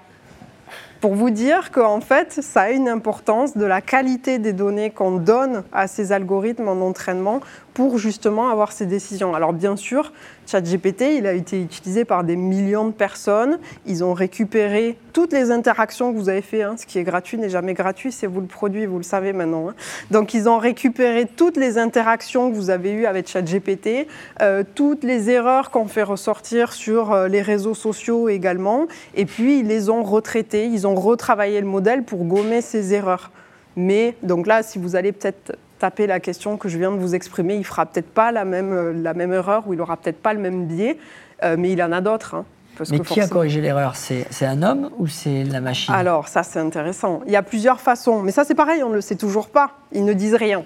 pour vous dire qu'en fait, ça a une importance de la qualité des données qu'on donne à ces algorithmes en entraînement pour justement avoir ces décisions. Alors bien sûr, ChatGPT, il a été utilisé par des millions de personnes. Ils ont récupéré toutes les interactions que vous avez faites. Hein. Ce qui est gratuit n'est jamais gratuit, c'est vous le produit, vous le savez maintenant. Hein. Donc ils ont récupéré toutes les interactions que vous avez eues avec ChatGPT, euh, toutes les erreurs qu'on fait ressortir sur euh, les réseaux sociaux également, et puis ils les ont retraitées, ils ont retravaillé le modèle pour gommer ces erreurs. Mais donc là, si vous allez peut-être taper la question que je viens de vous exprimer, il fera peut-être pas la même, euh, la même erreur ou il aura peut-être pas le même biais, euh, mais il en a d'autres. Hein, mais qui a corrigé l'erreur? C'est un homme ou c'est la machine? Alors, ça, c'est intéressant. Il y a plusieurs façons, mais ça, c'est pareil, on ne le sait toujours pas. Ils ne disent rien.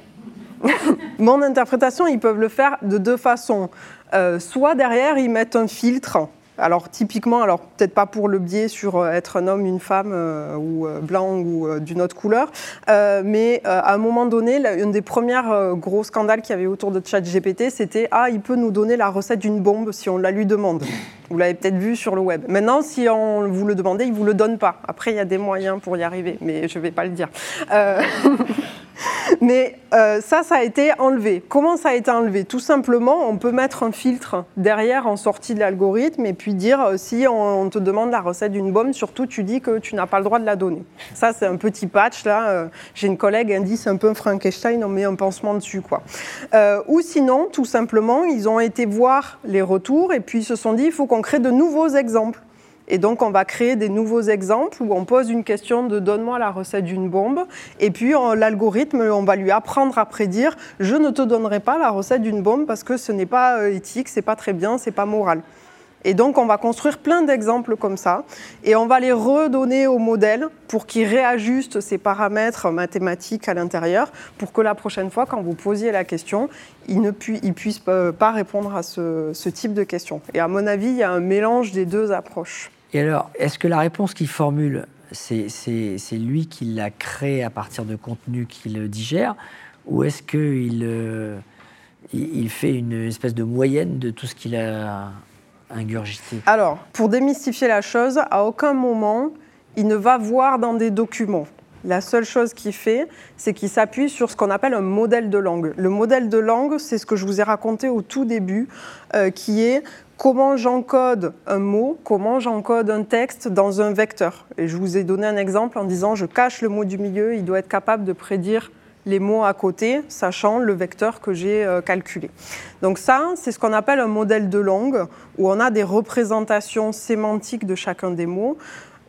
Mon interprétation, ils peuvent le faire de deux façons. Euh, soit derrière, ils mettent un filtre alors typiquement, alors peut-être pas pour le biais sur euh, être un homme, une femme euh, ou euh, blanc ou d'une autre couleur, mais à un moment donné, une des premières gros scandales qu'il y avait autour de ChatGPT, c'était ah il peut nous donner la recette d'une bombe si on la lui demande. Vous l'avez peut-être vu sur le web. Maintenant, si on vous le demandez, il vous le donne pas. Après, il y a des moyens pour y arriver, mais je vais pas le dire. Mais euh, ça, ça a été enlevé. Comment ça a été enlevé? Tout simplement, on peut mettre un filtre derrière en sortie de l'algorithme et puis dire euh, si on, te demande la recette d'une bombe, surtout tu dis que tu n'as pas le droit de la donner. Ça, c'est un petit patch là. Euh, j'ai une collègue, elle dit c'est un peu un Frankenstein, on met un pansement dessus quoi. ou sinon, tout simplement, ils ont été voir les retours et puis ils se sont dit il faut qu'on crée de nouveaux exemples. Et donc, on va créer des nouveaux exemples où on pose une question de donne-moi la recette d'une bombe. Et puis, l'algorithme, on va lui apprendre à prédire je ne te donnerai pas la recette d'une bombe parce que ce n'est pas euh, éthique, c'est pas très bien, c'est pas moral. Et donc, on va construire plein d'exemples comme ça, et on va les redonner au modèle pour qu'il réajuste ses paramètres mathématiques à l'intérieur, pour que la prochaine fois, quand vous posiez la question, il ne puisse pas répondre à ce, type de question. Et à mon avis, il y a un mélange des deux approches. Et alors, est-ce que la réponse qu'il formule, c'est lui qui l'a créée à partir de contenu qu'il digère, ou est-ce qu'il euh, fait une espèce de moyenne de tout ce qu'il a Alors, pour démystifier la chose, à aucun moment, il ne va voir dans des documents. La seule chose qu'il fait, c'est qu'il s'appuie sur ce qu'on appelle un modèle de langue. Le modèle de langue, c'est ce que je vous ai raconté au tout début, euh, qui est comment j'encode un mot, comment j'encode un texte dans un vecteur. Et je vous ai donné un exemple en disant je cache le mot du milieu, il doit être capable de prédire les mots à côté, sachant le vecteur que j'ai euh, calculé. Donc ça, c'est ce qu'on appelle un modèle de langue, où on a des représentations sémantiques de chacun des mots.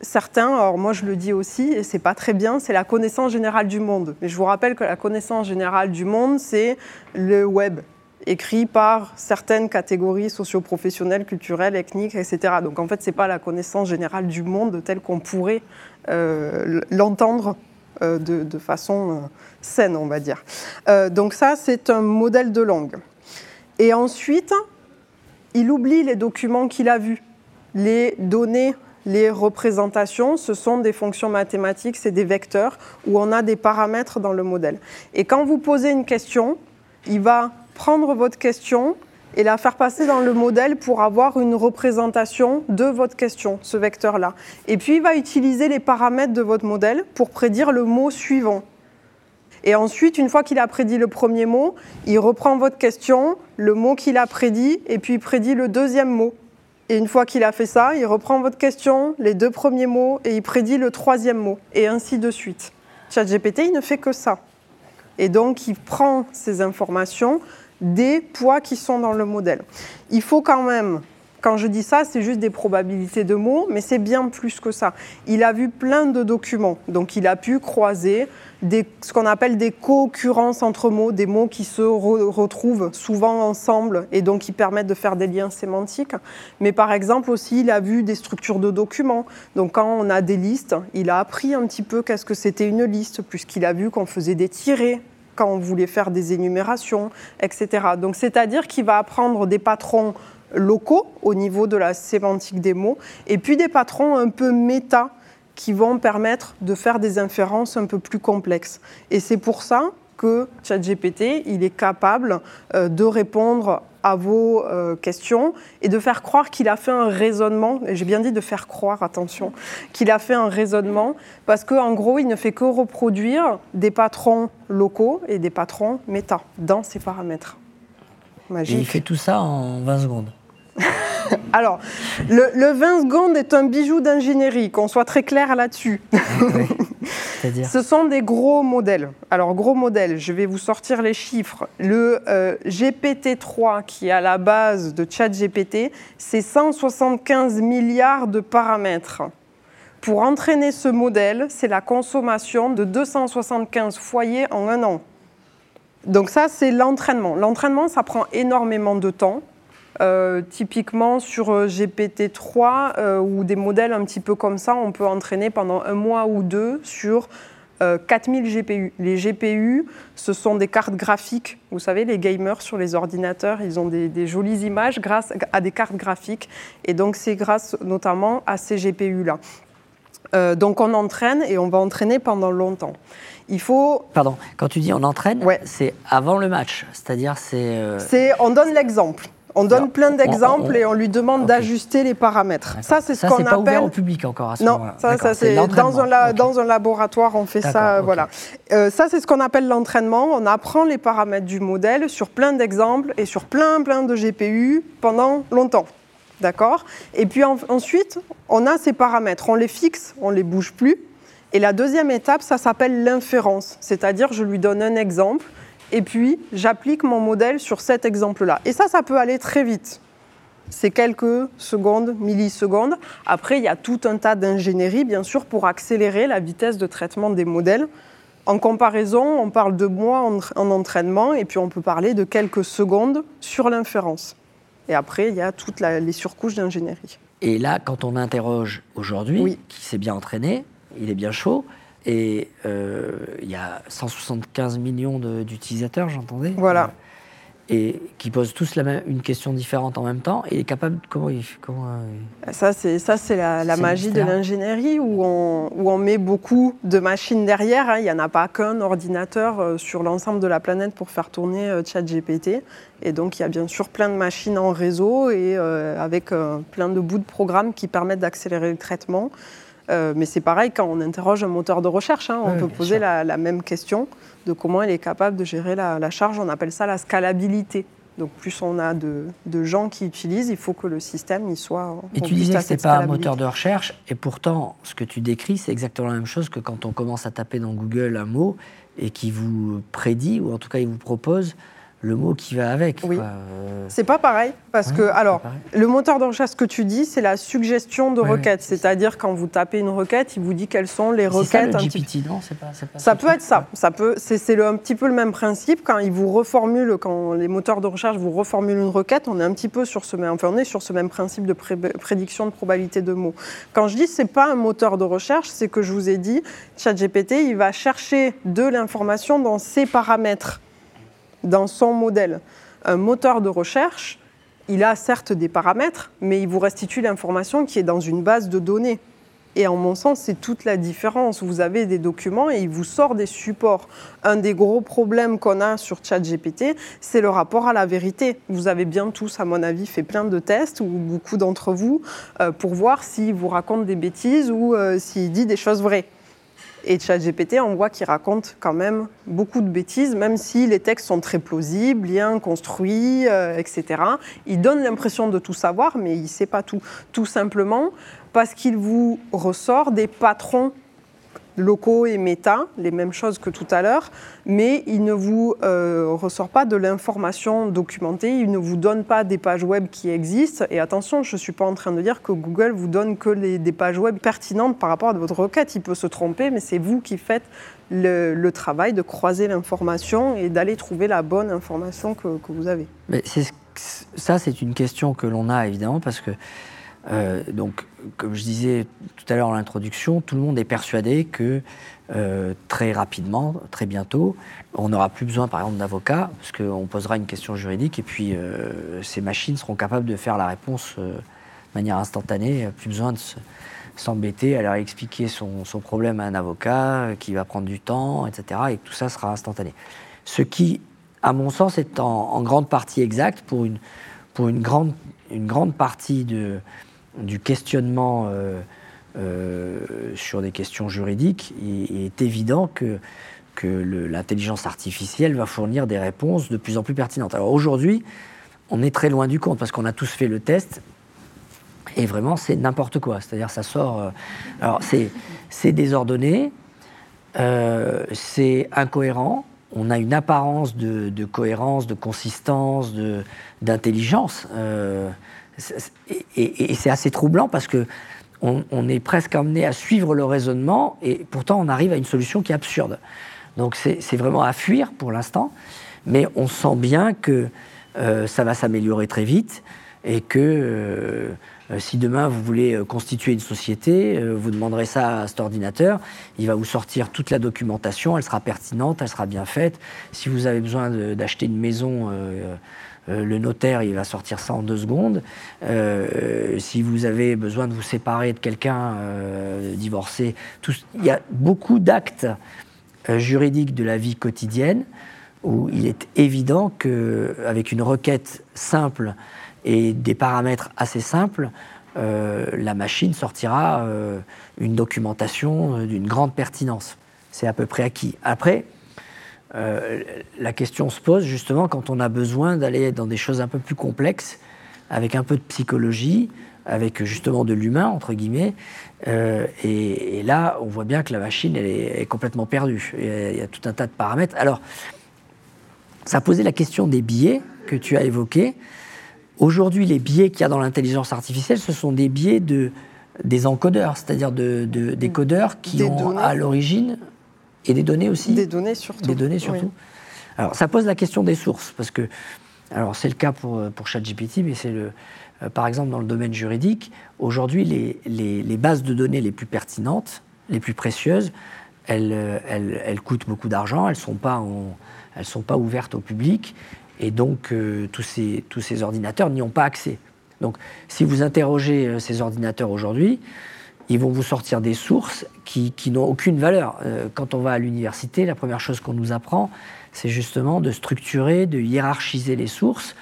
Certains, alors moi je le dis aussi, et c'est pas très bien, c'est la connaissance générale du monde. Mais je vous rappelle que la connaissance générale du monde, c'est le web, écrit par certaines catégories socio-professionnelles, culturelles, ethniques, etc. Donc en fait, ce n'est pas la connaissance générale du monde telle qu'on pourrait euh, l'entendre euh, de, façon euh, saine, on va dire. donc ça, c'est un modèle de langue. Et ensuite, il oublie les documents qu'il a vus. Les données, les représentations, ce sont des fonctions mathématiques, c'est des vecteurs où on a des paramètres dans le modèle. Et quand vous posez une question, il va prendre votre question et la faire passer dans le modèle pour avoir une représentation de votre question, ce vecteur-là. Et puis, il va utiliser les paramètres de votre modèle pour prédire le mot suivant. Et ensuite, une fois qu'il a prédit le premier mot, il reprend votre question, le mot qu'il a prédit, et puis il prédit le deuxième mot. Et une fois qu'il a fait ça, il reprend votre question, les deux premiers mots, et il prédit le troisième mot, et ainsi de suite. ChatGPT, il ne fait que ça. Et donc, il prend ces informations, des poids qui sont dans le modèle. Il faut quand même, quand je dis ça, c'est juste des probabilités de mots, mais c'est bien plus que ça. Il a vu plein de documents, donc il a pu croiser ce qu'on appelle des co-occurrences entre mots, des mots qui se retrouvent souvent ensemble et donc qui permettent de faire des liens sémantiques. Mais par exemple aussi, il a vu des structures de documents. Donc quand on a des listes, il a appris un petit peu qu'est-ce que c'était une liste, puisqu'il a vu qu'on faisait des tirés quand on voulait faire des énumérations, etc. Donc c'est-à-dire qu'il va apprendre des patrons locaux au niveau de la sémantique des mots, et puis des patrons un peu méta qui vont permettre de faire des inférences un peu plus complexes. Et c'est pour ça que ChatGPT, il est capable euh, de répondre à vos euh, questions et de faire croire qu'il a fait un raisonnement, et j'ai bien dit de faire croire, attention, qu'il a fait un raisonnement, parce qu'en gros, il ne fait que reproduire des patrons locaux et des patrons méta dans ses paramètres. Magique. Et il fait tout ça en 20 secondes. Alors, le, 20 secondes est un bijou d'ingénierie, qu'on soit très clair là-dessus. Ce sont des gros modèles. Alors, gros modèles, je vais vous sortir les chiffres. Le euh, GPT-3, qui est à la base de ChatGPT, c'est 175 milliards de paramètres. Pour entraîner ce modèle, c'est la consommation de 275 foyers en un an. Donc ça, c'est l'entraînement. L'entraînement, ça prend énormément de temps. Euh, typiquement sur euh, GPT-3 euh, ou des modèles un petit peu comme ça, on peut entraîner pendant un mois ou deux sur 4000 GPU. Les GPU, ce sont des cartes graphiques. Vous savez, les gamers sur les ordinateurs, ils ont des, jolies images grâce à des cartes graphiques. Et donc, c'est grâce notamment à ces GPU-là. donc, on entraîne et on va entraîner pendant longtemps. Il faut. Pardon, quand tu dis on entraîne, c'est avant le match. C'est-à-dire, c'est. C'est, on donne l'exemple. On donne plein d'exemples et on lui demande d'ajuster les paramètres. Ça, c'est ce qu'on appelle. pas ouvert au public encore à ce Non, ça, ça c'est dans, un dans un laboratoire, on fait ça. Voilà. Euh, ça, c'est ce qu'on appelle l'entraînement. On apprend les paramètres du modèle sur plein d'exemples et sur plein, plein de GPU pendant longtemps. D'accord? Et puis ensuite, on a ces paramètres. On les fixe, on les bouge plus. Et la deuxième étape, ça s'appelle l'inférence. C'est-à-dire, je lui donne un exemple et puis j'applique mon modèle sur cet exemple-là. Et ça, ça peut aller très vite. C'est quelques secondes, millisecondes. Après, il y a tout un tas d'ingénierie, bien sûr, pour accélérer la vitesse de traitement des modèles. En comparaison, on parle de mois en, entraînement, et puis on peut parler de quelques secondes sur l'inférence. Et après, il y a toutes les surcouches d'ingénierie. Et là, quand on interroge aujourd'hui, qui s'est bien entraîné, il est bien chaud, et euh, il y a 175 millions d'utilisateurs, j'entendais. Voilà. Et qui posent tous la même, une question différente en même temps. Et est capable. Comment il. Comment, euh, ça, c'est, ça, c'est la, magie de l'ingénierie où on, où on met beaucoup de machines derrière. Hein. Il n'y en a pas qu'un ordinateur euh, sur l'ensemble de la planète pour faire tourner ChatGPT. Et donc, il y a bien sûr plein de machines en réseau et avec plein de bouts de programmes qui permettent d'accélérer le traitement. Euh, mais c'est pareil quand on interroge un moteur de recherche, hein, on peut poser la, même question de comment il est capable de gérer la, charge. On appelle ça la scalabilité. Donc plus on a de, gens qui utilisent, il faut que le système y soit. Et tu disais que ce n'est pas un moteur de recherche, et pourtant ce que tu décris, c'est exactement la même chose que quand on commence à taper dans Google un mot et qui vous prédit, ou en tout cas il vous propose le mot qui va avec. Oui. C'est pas pareil parce que alors le moteur de recherche que tu dis, c'est la suggestion de requêtes, c'est-à-dire quand vous tapez une requête, il vous dit quelles sont les requêtes. Ça, le GPT, non pas, pas, Ça peut être ça. Ça peut. C'est un petit peu le même principe quand il vous reformule, quand les moteurs de recherche vous reformulent une requête, on est un petit peu sur ce même, enfin on est sur ce même principe de prédiction de probabilité de mots. Quand je dis c'est pas un moteur de recherche, c'est que je vous ai dit, ChatGPT, il va chercher de l'information dans ses paramètres dans son modèle. Un moteur de recherche, il a certes des paramètres, mais il vous restitue l'information qui est dans une base de données. Et en mon sens, c'est toute la différence. Vous avez des documents et il vous sort des supports. Un des gros problèmes qu'on a sur ChatGPT, c'est le rapport à la vérité. Vous avez bien tous, à mon avis, fait plein de tests, ou beaucoup d'entre vous, euh, pour voir s'il vous raconte des bêtises ou euh, s'il dit des choses vraies. Et ChatGPT, on voit qu'il raconte quand même beaucoup de bêtises, même si les textes sont très plausibles, bien construits, euh, etc. Il donne l'impression de tout savoir, mais il ne sait pas tout. Tout simplement parce qu'il vous ressort des patrons locaux et méta, les mêmes choses que tout à l'heure, mais il ne vous euh, ressort pas de l'information documentée, il ne vous donne pas des pages web qui existent. Et attention, je ne suis pas en train de dire que Google vous donne que des pages web pertinentes par rapport à votre requête. Il peut se tromper, mais c'est vous qui faites le, travail de croiser l'information et d'aller trouver la bonne information que, que vous avez. Mais ça, c'est une question que l'on a évidemment parce que euh, donc, comme je disais tout à l'heure en introduction, tout le monde est persuadé que euh, très rapidement, très bientôt, on n'aura plus besoin, par exemple, d'avocats, parce qu'on posera une question juridique et puis euh, ces machines seront capables de faire la réponse de manière instantanée. Plus besoin de s'embêter à leur expliquer son, problème à un avocat qui va prendre du temps, etc. Et tout ça sera instantané. Ce qui, à mon sens, est en, grande partie exact pour une grande partie de, du questionnement euh, euh, sur des questions juridiques. Il, est évident que, que l'intelligence artificielle va fournir des réponses de plus en plus pertinentes. Alors aujourd'hui, on est très loin du compte parce qu'on a tous fait le test et vraiment, c'est n'importe quoi. C'est-à-dire, ça sort. Euh, alors, c'est désordonné, c'est incohérent. On a une apparence de, cohérence, de consistance, d'intelligence. Et, c'est assez troublant parce que on, est presque amené à suivre le raisonnement et pourtant on arrive à une solution qui est absurde. Donc c'est vraiment à fuir pour l'instant, mais on sent bien que ça va s'améliorer très vite et que euh, si demain vous voulez euh, constituer une société, euh, vous demanderez ça à cet ordinateur, il va vous sortir toute la documentation, elle sera pertinente, elle sera bien faite. Si vous avez besoin d'acheter une maison, le notaire, il va sortir ça en deux secondes. si vous avez besoin de vous séparer de quelqu'un, divorcer, il y a beaucoup d'actes juridiques de la vie quotidienne où il est évident qu'avec une requête simple, et des paramètres assez simples, euh, la machine sortira euh, une documentation euh, d'une grande pertinence. C'est à peu près acquis. Après, la question se pose justement quand on a besoin d'aller dans des choses un peu plus complexes, avec un peu de psychologie, avec justement de l'humain, entre guillemets. Et, là, on voit bien que la machine, elle est, complètement perdue. Il y, a, tout un tas de paramètres. Alors, ça posé la question des billets que tu as évoqués. Aujourd'hui, les biais qu'il y a dans l'intelligence artificielle, ce sont des biais de, des encodeurs, c'est-à-dire de, des mm. codeurs qui ont à l'origine, et des données aussi Des données surtout. Des données surtout. Alors, ça pose la question des sources, parce que, alors c'est le cas pour, pour ChatGPT, mais c'est le, euh, par exemple dans le domaine juridique, aujourd'hui, les, les, les, bases de données les plus pertinentes, les plus précieuses, elles, euh, elles, elles coûtent beaucoup d'argent, elles ne sont, pas elles sont pas ouvertes au public, et donc, euh, tous, ces, tous ces ordinateurs n'y ont pas accès. Donc, si vous interrogez euh, ces ordinateurs aujourd'hui, ils vont vous sortir des sources qui, n'ont aucune valeur. Euh, quand on va à l'université, la première chose qu'on nous apprend, c'est justement de structurer, de hiérarchiser les sources.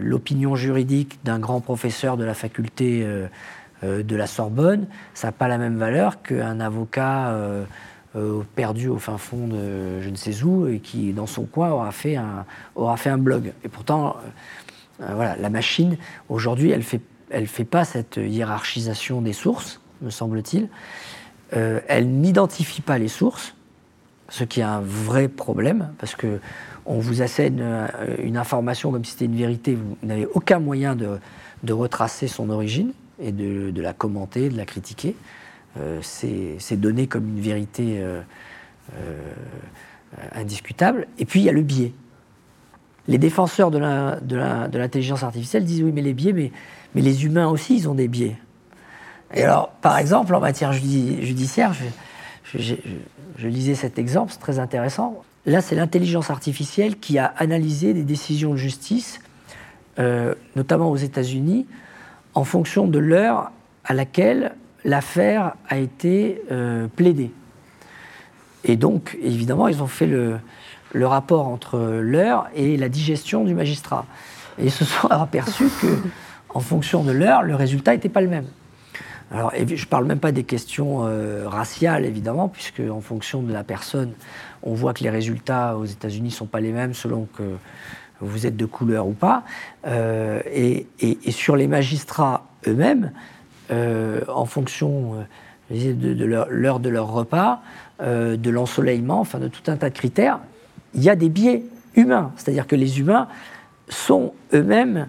L'opinion juridique d'un grand professeur de la faculté de la Sorbonne, ça n'a pas la même valeur qu'un avocat euh, perdu au fin fond de je ne sais où et qui, dans son coin, aura fait un, aura fait un blog. Et pourtant, euh, euh, voilà, la machine, aujourd'hui, elle fait, elle fait pas cette hiérarchisation des sources, me semble-t-il. elle n'identifie pas les sources, ce qui est un vrai problème, parce que on vous assène une information comme si c'était une vérité, vous n'avez aucun moyen de, de, retracer son origine et de, la commenter, de la critiquer. Euh, c'est donné comme une vérité euh, euh, indiscutable. Et puis il y a le biais. Les défenseurs de l'intelligence artificielle disent oui, mais les biais, mais, mais, les humains aussi, ils ont des biais. Et alors, par exemple, en matière judiciaire, je, lisais cet exemple, c'est très intéressant. Là, c'est l'intelligence artificielle qui a analysé des décisions de justice, notamment aux États-Unis, en fonction de l'heure à laquelle l'affaire a été euh, plaidée. Et donc, évidemment, ils ont fait le, rapport entre l'heure et la digestion du magistrat. Et ils se sont aperçus que, en fonction de l'heure, le résultat n'était pas le même. Alors, je ne parle même pas des questions euh, raciales, évidemment, puisque en fonction de la personne, on voit que les résultats aux États-Unis ne sont pas les mêmes selon que vous êtes de couleur ou pas. Euh, et, sur les magistrats eux-mêmes, euh, en fonction euh, de, l'heure de leur repas, de l'ensoleillement, enfin de tout un tas de critères, il y a des biais humains. C'est-à-dire que les humains sont eux-mêmes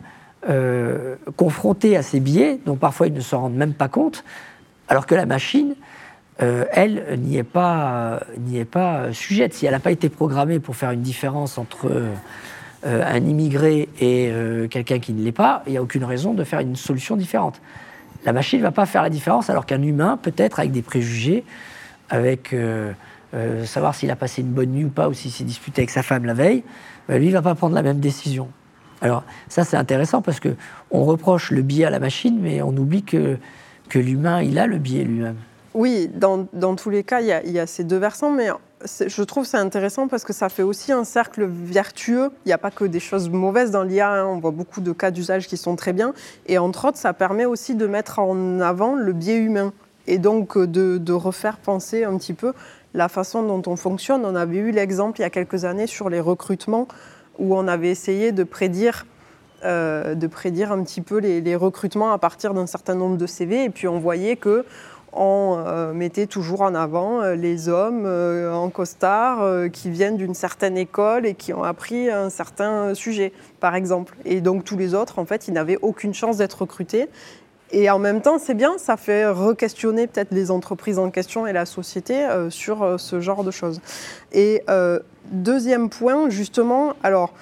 confrontés à ces biais, dont parfois ils ne se rendent même pas compte, alors que la machine, elle, n'y est pas, est pas sujette. Si elle n'a pas été programmée pour faire une différence entre un immigré et quelqu'un qui ne l'est pas, il n'y a aucune raison de faire une solution différente. La machine ne va pas faire la différence, alors qu'un humain, peut-être avec des préjugés, avec euh, euh, savoir s'il a passé une bonne nuit ou pas, ou s'il s'est disputé avec sa femme la veille, bah, lui, il ne va pas prendre la même décision. Alors ça, c'est intéressant parce que on reproche le biais à la machine, mais on oublie que que l'humain, il a le biais lui-même. Oui, dans, dans, tous les cas, il y, a, ces deux versants, mais je trouve c'est intéressant parce que ça fait aussi un cercle vertueux. Il n'y a pas que des choses mauvaises dans l'IA, hein. on voit beaucoup de cas d'usage qui sont très bien. Et entre autres, ça permet aussi de mettre en avant le biais humain et donc de, de refaire penser un petit peu la façon dont on fonctionne. On avait eu l'exemple il y a quelques années sur les recrutements où on avait essayé de prédire euh, de prédire un petit peu les, recrutements à partir d'un certain nombre de CV. Et puis on voyait que on euh, mettait toujours en avant euh, les hommes en costard qui viennent d'une certaine école et qui ont appris un certain sujet, par exemple. Et donc tous les autres, en fait, ils n'avaient aucune chance d'être recrutés. Et en même temps, c'est bien, ça fait re-questionner peut-être les entreprises en question et la société sur ce genre de choses. Et deuxième point, justement, alors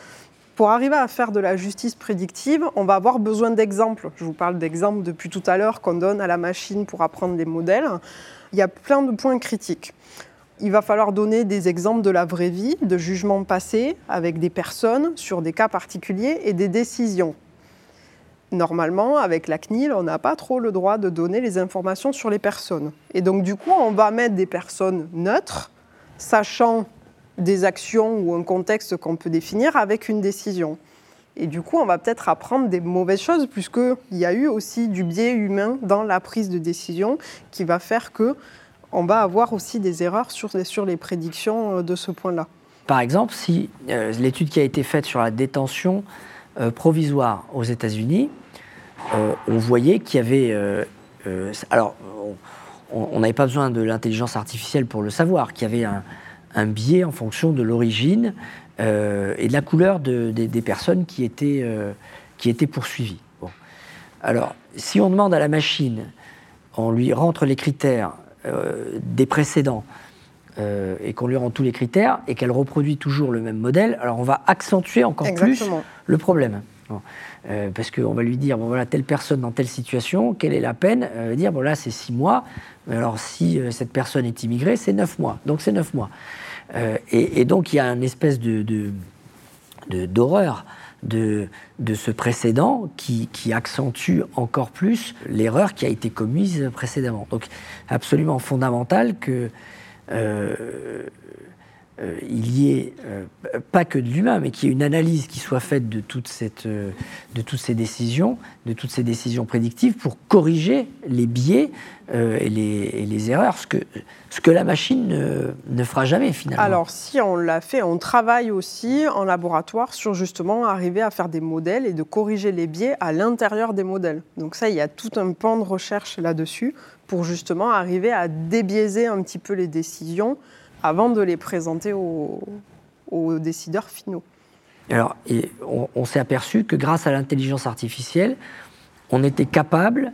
pour arriver à faire de la justice prédictive, on va avoir besoin d'exemples. Je vous parle d'exemples depuis tout à l'heure qu'on donne à la machine pour apprendre des modèles. Il y a plein de points critiques. Il va falloir donner des exemples de la vraie vie, de jugements passés avec des personnes sur des cas particuliers et des décisions. Normalement, avec la CNIL, on n'a pas trop le droit de donner les informations sur les personnes. Et donc, du coup, on va mettre des personnes neutres, sachant des actions ou un contexte qu'on peut définir avec une décision. Et du coup, on va peut-être apprendre des mauvaises choses, puisqu'il y a eu aussi du biais humain dans la prise de décision qui va faire que on va avoir aussi des erreurs sur les, sur les prédictions de ce point-là. Par exemple, si euh, l'étude qui a été faite sur la détention euh, provisoire aux États-Unis, euh, on voyait qu'il y avait. Euh, alors, on n'avait pas besoin de l'intelligence artificielle pour le savoir, qu'il y avait un, un biais en fonction de l'origine euh, et de la couleur de, de, des personnes qui étaient, euh, qui étaient poursuivies. Bon. Alors, si on demande à la machine, on lui rentre les critères euh, des précédents et qu'on lui rend tous les critères et qu'elle reproduit toujours le même modèle, alors on va accentuer encore Exactement. plus le problème. Bon. Euh, parce qu'on va lui dire, bon voilà, telle personne dans telle situation, quelle est la peine euh, Dire, bon là, c'est six mois. Alors, si euh, cette personne est immigrée, c'est neuf mois. Donc, c'est neuf mois. Euh, et, donc, il y a une espèce de, d'horreur de, de, ce précédent qui, qui, accentue encore plus l'erreur qui a été commise précédemment. Donc, absolument fondamental que euh, il y ait euh, pas que de l'humain, mais qu'il y ait une analyse qui soit faite de, toute cette, euh, toutes ces décisions, de toutes ces décisions prédictives pour corriger les biais et, les, erreurs, ce que, ce que la machine ne, ne, fera jamais finalement. Alors si on l'a fait, on travaille aussi en laboratoire sur justement arriver à faire des modèles et de corriger les biais à l'intérieur des modèles. Donc ça, il y a tout un pan de recherche là-dessus pour justement arriver à débiaiser un petit peu les décisions avant de les présenter aux, décideurs finaux. Alors, on, s'est aperçu que grâce à l'intelligence artificielle, on était capable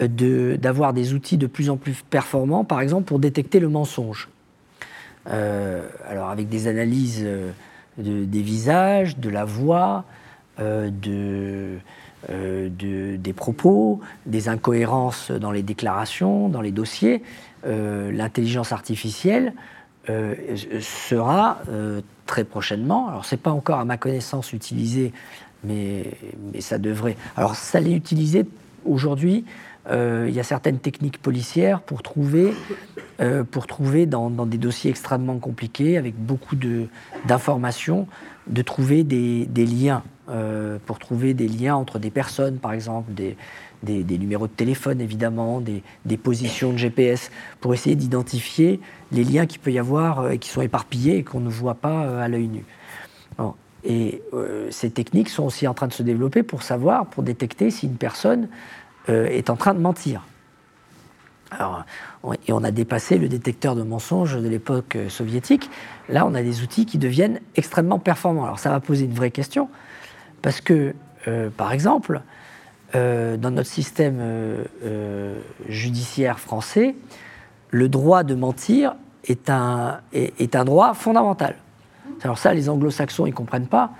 d'avoir de, des outils de plus en plus performants, par exemple pour détecter le mensonge. Euh, alors avec des analyses de, des visages, de la voix, euh, de, euh, de, des propos, des incohérences dans les déclarations, dans les dossiers, euh, l'intelligence artificielle euh, sera euh, très prochainement, alors c'est pas encore à ma connaissance utilisé, mais, mais ça devrait. Alors ça l'est utilisé aujourd'hui. Euh, il y a certaines techniques policières pour trouver, pour trouver dans, dans, des dossiers extrêmement compliqués, avec beaucoup d'informations, de, de, trouver des, des liens, pour trouver des liens entre des personnes, par exemple, des, des, numéros de téléphone évidemment, des, positions de GPS, pour essayer d'identifier les liens qu'il peut y avoir euh, et qui sont éparpillés et qu'on ne voit pas euh, à l'œil nu. Et euh, ces techniques sont aussi en train de se développer pour savoir, pour détecter si une personne euh, est en train de mentir. Alors, on, et on a dépassé le détecteur de mensonges de l'époque euh, soviétique. Là, on a des outils qui deviennent extrêmement performants. Alors, ça va poser une vraie question, parce que, euh, par exemple, euh, dans notre système euh, euh, judiciaire français, le droit de mentir est un, est, un droit fondamental. Alors ça, les anglo-saxons, ils ne comprennent pas,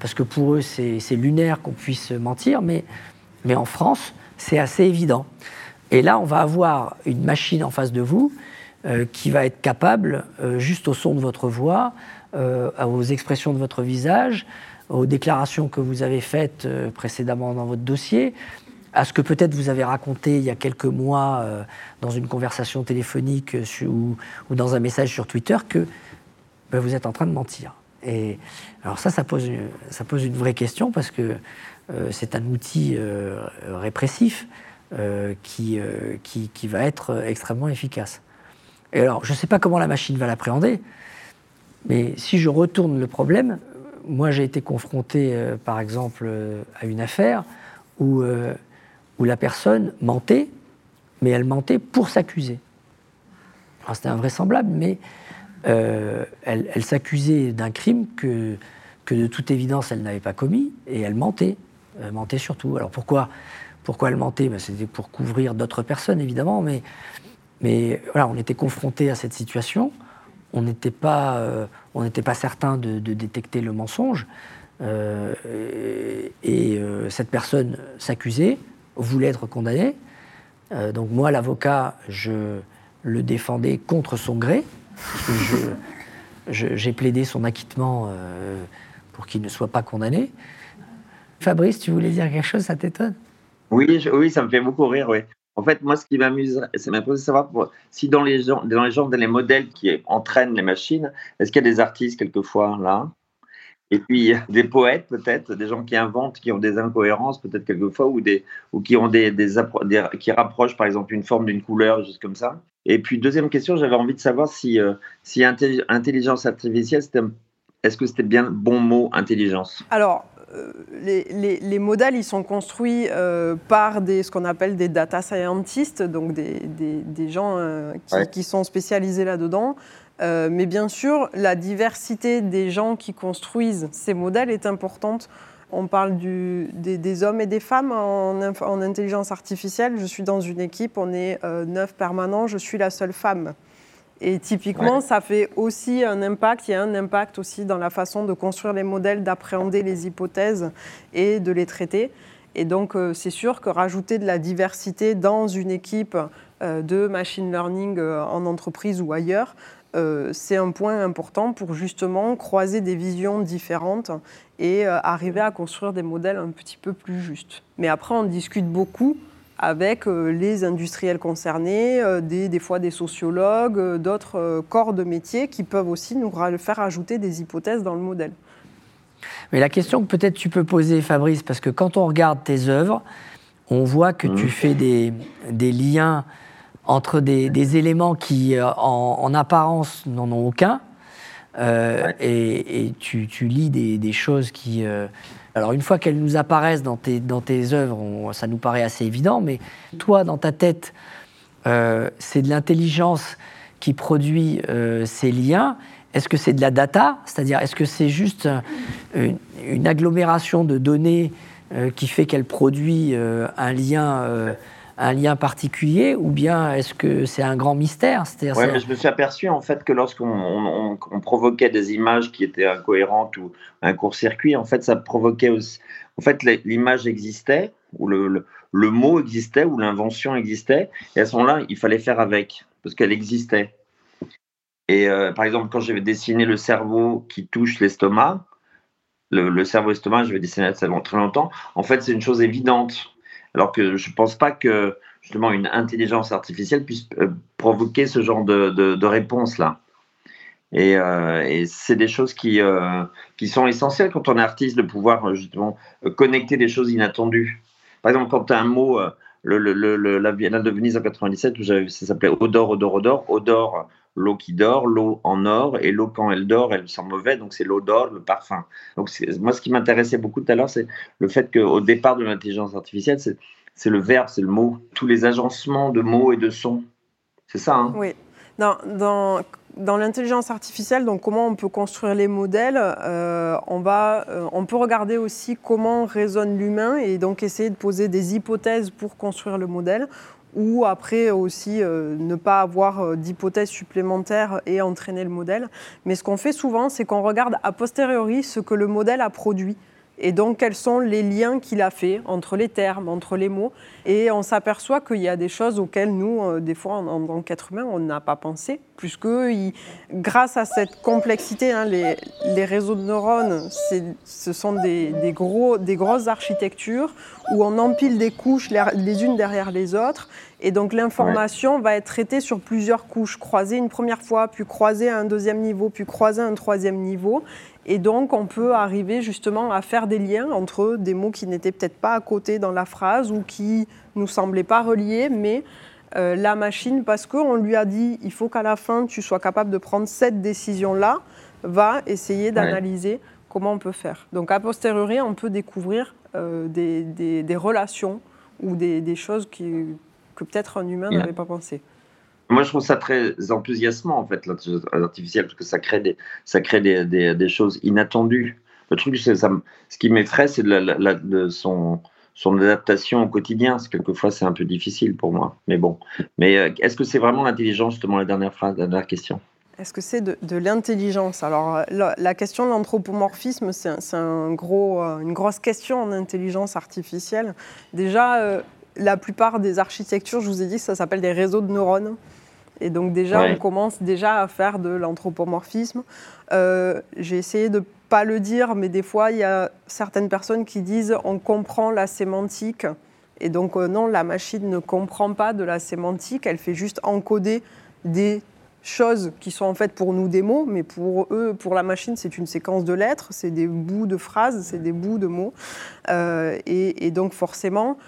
parce que pour eux, c'est lunaire qu'on puisse mentir, mais, mais en France, c'est assez évident. Et là, on va avoir une machine en face de vous qui va être capable, juste au son de votre voix, aux expressions de votre visage, aux déclarations que vous avez faites euh, précédemment dans votre dossier, à ce que peut-être vous avez raconté il y a quelques mois dans une conversation téléphonique ou, dans un message sur Twitter que ben, vous êtes en train de mentir. Et alors ça, ça pose une, ça pose une vraie question parce que c'est un outil répressif qui, qui, qui, va être extrêmement efficace. Et alors, je ne sais pas comment la machine va l'appréhender, mais si je retourne le problème, moi j'ai été confronté, euh, par exemple, euh, à une affaire où, euh, où la personne mentait, mais elle mentait pour s'accuser. C'était invraisemblable, mais elle, elle s'accusait d'un crime que, que de toute évidence elle n'avait pas commis, et elle mentait. Elle mentait surtout. Alors pourquoi, pourquoi elle mentait? Ben, C'était pour couvrir d'autres personnes, évidemment, mais, mais voilà, on était confronté à cette situation on n'était pas, euh, pas certain de, détecter le mensonge. Euh, et euh, cette personne s'accusait, voulait être condamnée. donc moi, l'avocat, je le défendais contre son gré. J'ai plaidé son acquittement pour qu'il ne soit pas condamné. Fabrice, tu voulais dire quelque chose, ça t'étonne? Oui, oui, ça me fait beaucoup rire, oui. En fait, moi, ce qui m'amuse, c'est de savoir si dans les, gens, dans les gens, dans les modèles qui entraînent les machines, est-ce qu'il y a des artistes quelquefois là? Et puis des poètes peut-être, des gens qui inventent, qui ont des incohérences peut-être quelquefois, ou, des, ou qui ont des, des, qui rapprochent par exemple une forme d'une couleur, juste comme ça. Et puis deuxième question, j'avais envie de savoir si, euh, si intelligence artificielle, est-ce que c'était bien bon mot intelligence? Alors euh, les, modèles, ils sont construits euh, par des, ce qu'on appelle des data scientists, donc des, gens euh, qui, sont spécialisés là-dedans. mais bien sûr, la diversité des gens qui construisent ces modèles est importante. On parle des, hommes et des femmes en, en, intelligence artificielle. Je suis dans une équipe, on est neuf permanents, je suis la seule femme. Et typiquement, ça fait aussi un impact, il y a un impact aussi dans la façon de construire les modèles, d'appréhender les hypothèses et de les traiter. Et donc, euh, c'est sûr que rajouter de la diversité dans une équipe euh, de machine learning euh, en entreprise ou ailleurs, c'est un point important pour justement croiser des visions différentes et arriver à construire des modèles un petit peu plus justes. Mais après, on discute beaucoup avec euh, les industriels concernés, euh, des, fois des sociologues, euh, d'autres corps de métier qui peuvent aussi nous faire ajouter des hypothèses dans le modèle. Mais la question que peut-être tu peux poser, Fabrice, parce que quand on regarde tes œuvres, on voit que tu mmh. fais des, liens entre des, éléments qui, en, apparence, n'en ont aucun, et, tu, lis des, choses qui, alors une fois qu'elles nous apparaissent dans tes, dans tes œuvres, ça nous paraît assez évident, mais toi, dans ta tête, euh, c'est de l'intelligence qui produit euh, ces liens. Est-ce que c'est de la data? C'est-à-dire, est-ce que c'est juste une, agglomération de données euh, qui fait qu'elle produit un lien un lien particulier ou bien est-ce que c'est un grand mystère? Oui, mais je me suis aperçu en fait que lorsqu'on provoquait des images qui étaient incohérentes ou un court-circuit, en fait, ça provoquait aussi. En fait, l'image existait, ou le, le, mot existait, ou l'invention existait, et à ce moment-là, il fallait faire avec, parce qu'elle existait. Et euh, par exemple, quand j'avais dessiné le cerveau qui touche l'estomac, le, le cerveau-estomac, je vais dessiner ça très longtemps, en fait, c'est une chose évidente alors que je ne pense pas que justement une intelligence artificielle puisse euh, provoquer ce genre de, réponse-là. Euh, et, c'est des choses qui, euh, qui sont essentielles quand on est artiste, de pouvoir justement connecter des choses inattendues. Par exemple, quand tu as un mot, la Biennale de Venise en 97, où ça s'appelait Odor, Odor, Odor, Odor, l'eau qui dort, l'eau en or, et l'eau quand elle dort, elle sent mauvais, donc c'est l'odeur, le parfum. Donc moi, ce qui m'intéressait beaucoup tout à l'heure, c'est le fait qu'au départ de l'intelligence artificielle, c'est le verbe, c'est le mot, tous les agencements de mots et de sons. C'est ça, hein? Oui. Dans, dans l'intelligence artificielle, donc comment on peut construire les modèles, euh, on, va, euh, on peut regarder aussi comment résonne l'humain et donc essayer de poser des hypothèses pour construire le modèle ou après aussi euh, ne pas avoir d'hypothèses supplémentaires et entraîner le modèle. Mais ce qu'on fait souvent, c'est qu'on regarde a posteriori ce que le modèle a produit. Et donc, quels sont les liens qu'il a fait entre les termes, entre les mots? Et on s'aperçoit qu'il y a des choses auxquelles nous, euh, des fois, en, tant qu'être humain, on n'a pas pensé. puisque grâce à cette complexité, hein, les, réseaux de neurones, ce sont des, gros, des grosses architectures où on empile des couches les unes derrière les autres, et donc l'information va être traitée sur plusieurs couches, croisée une première fois, puis croisée à un deuxième niveau, puis croisée à un troisième niveau, et donc, on peut arriver justement à faire des liens entre des mots qui n'étaient peut-être pas à côté dans la phrase ou qui nous semblaient pas reliés, mais euh, la machine, parce qu'on lui a dit il faut qu'à la fin tu sois capable de prendre cette décision-là, va essayer d'analyser comment on peut faire. Donc, a posteriori, on peut découvrir euh, des, relations ou des, choses qui, que peut-être un humain n'avait pas pensé. Moi, je trouve ça très enthousiasmant, en fait, l'intelligence artificielle, parce que ça crée des, ça crée des, des, choses inattendues. Le truc, c'est ça, ce qui m'effraie, c'est de, son, son adaptation au quotidien. Parce que quelquefois, c'est un peu difficile pour moi. Mais bon. Mais euh, est-ce que c'est vraiment l'intelligence, justement, la dernière phrase, la dernière question? Est-ce que c'est de, l'intelligence? Alors, la, question de l'anthropomorphisme, c'est un, gros, euh, une grosse question en intelligence artificielle. Déjà, euh, la plupart des architectures, je vous ai dit, ça s'appelle des réseaux de neurones. Et donc déjà, on commence déjà à faire de l'anthropomorphisme. Euh, j'ai essayé de pas le dire, mais des fois, il y a certaines personnes qui disent on comprend la sémantique. Et donc euh, non, la machine ne comprend pas de la sémantique, elle fait juste encoder des choses qui sont en fait pour nous des mots, mais pour eux, pour la machine, c'est une séquence de lettres, c'est des bouts de phrases, c'est des bouts de mots. Euh, et, et, donc forcément,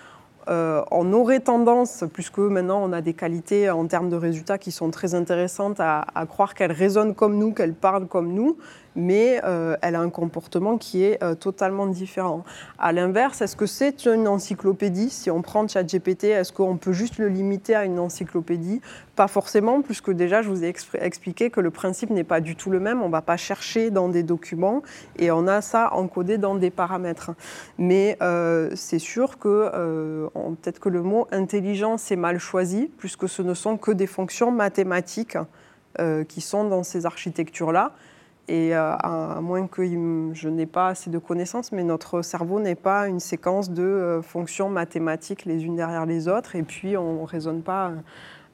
euh, on aurait tendance, puisque maintenant on a des qualités en termes de résultats qui sont très intéressantes, à, croire qu'elle résonne comme nous, qu'elle parle comme nous, mais euh, elle a un comportement qui est euh, totalement différent. À l'inverse, est-ce que c'est une encyclopédie? Si on prend ChatGPT, est-ce qu'on peut juste le limiter à une encyclopédie? Pas forcément, puisque déjà je vous ai expliqué que le principe n'est pas du tout le même. On ne va pas chercher dans des documents et on a ça encodé dans des paramètres. Mais euh, c'est sûr que peut-être que le mot intelligence est mal choisi, puisque ce ne sont que des fonctions mathématiques qui sont dans ces architectures-là. Et euh, à, moins que je n'ai pas assez de connaissances, mais notre cerveau n'est pas une séquence de euh, fonctions mathématiques les unes derrière les autres, et puis on ne raisonne pas euh,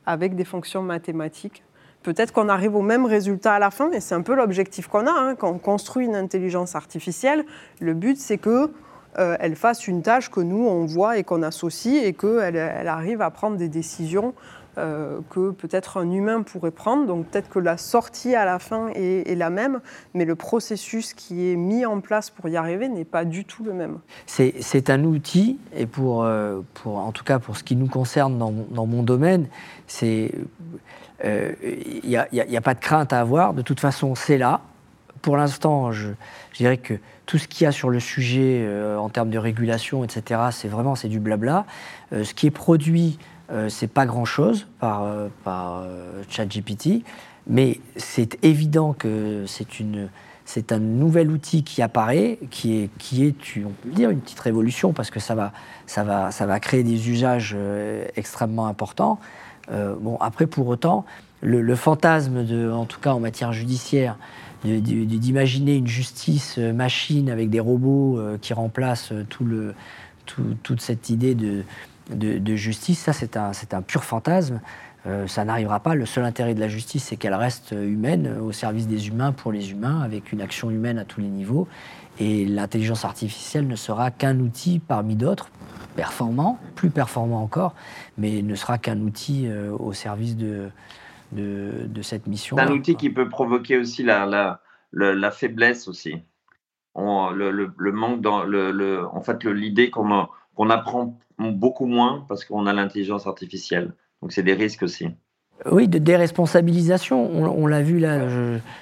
avec des fonctions mathématiques. Peut-être qu'on arrive au même résultat à la fin, et c'est un peu l'objectif qu'on a. Hein. Quand on construit une intelligence artificielle, le but c'est que elle fasse une tâche que nous on voit et qu'on associe, et qu'elle elle arrive à prendre des décisions euh, que peut-être un humain pourrait prendre. Donc peut-être que la sortie à la fin est, la même, mais le processus qui est mis en place pour y arriver n'est pas du tout le même. C'est un outil, et euh, pour, en tout cas pour ce qui nous concerne dans, mon domaine, il euh, n'y a, a, pas de crainte à avoir. De toute façon, c'est là. Pour l'instant, je, je, dirais que tout ce qu'il y a sur le sujet en termes de régulation, etc., c'est vraiment c'est du blabla. ce qui est produit euh, c'est pas grand-chose par, euh, par euh, ChatGPT, mais c'est évident que c'est une c'est un nouvel outil qui apparaît, qui est, qui est, on peut dire, une petite révolution parce que ça va, ça va, ça va créer des usages extrêmement importants. bon, après, pour autant, le, fantasme, de, en tout cas en matière judiciaire, d'imaginer une justice machine avec des robots qui remplacent tout le, toute cette idée de, de, justice, ça c'est un, un, pur fantasme. Euh, ça n'arrivera pas. Le seul intérêt de la justice, c'est qu'elle reste humaine, au service des humains, pour les humains, avec une action humaine à tous les niveaux. Et l'intelligence artificielle ne sera qu'un outil parmi d'autres, performant, plus performant encore, mais ne sera qu'un outil euh, au service de, de, cette mission. Un outil qui peut provoquer aussi la, la, la, faiblesse aussi. le, le, manque dans le, en fait l'idée qu'on apprend beaucoup moins parce qu'on a l'intelligence artificielle. Donc c'est des risques aussi. Oui, de déresponsabilisation. On, l'a vu là,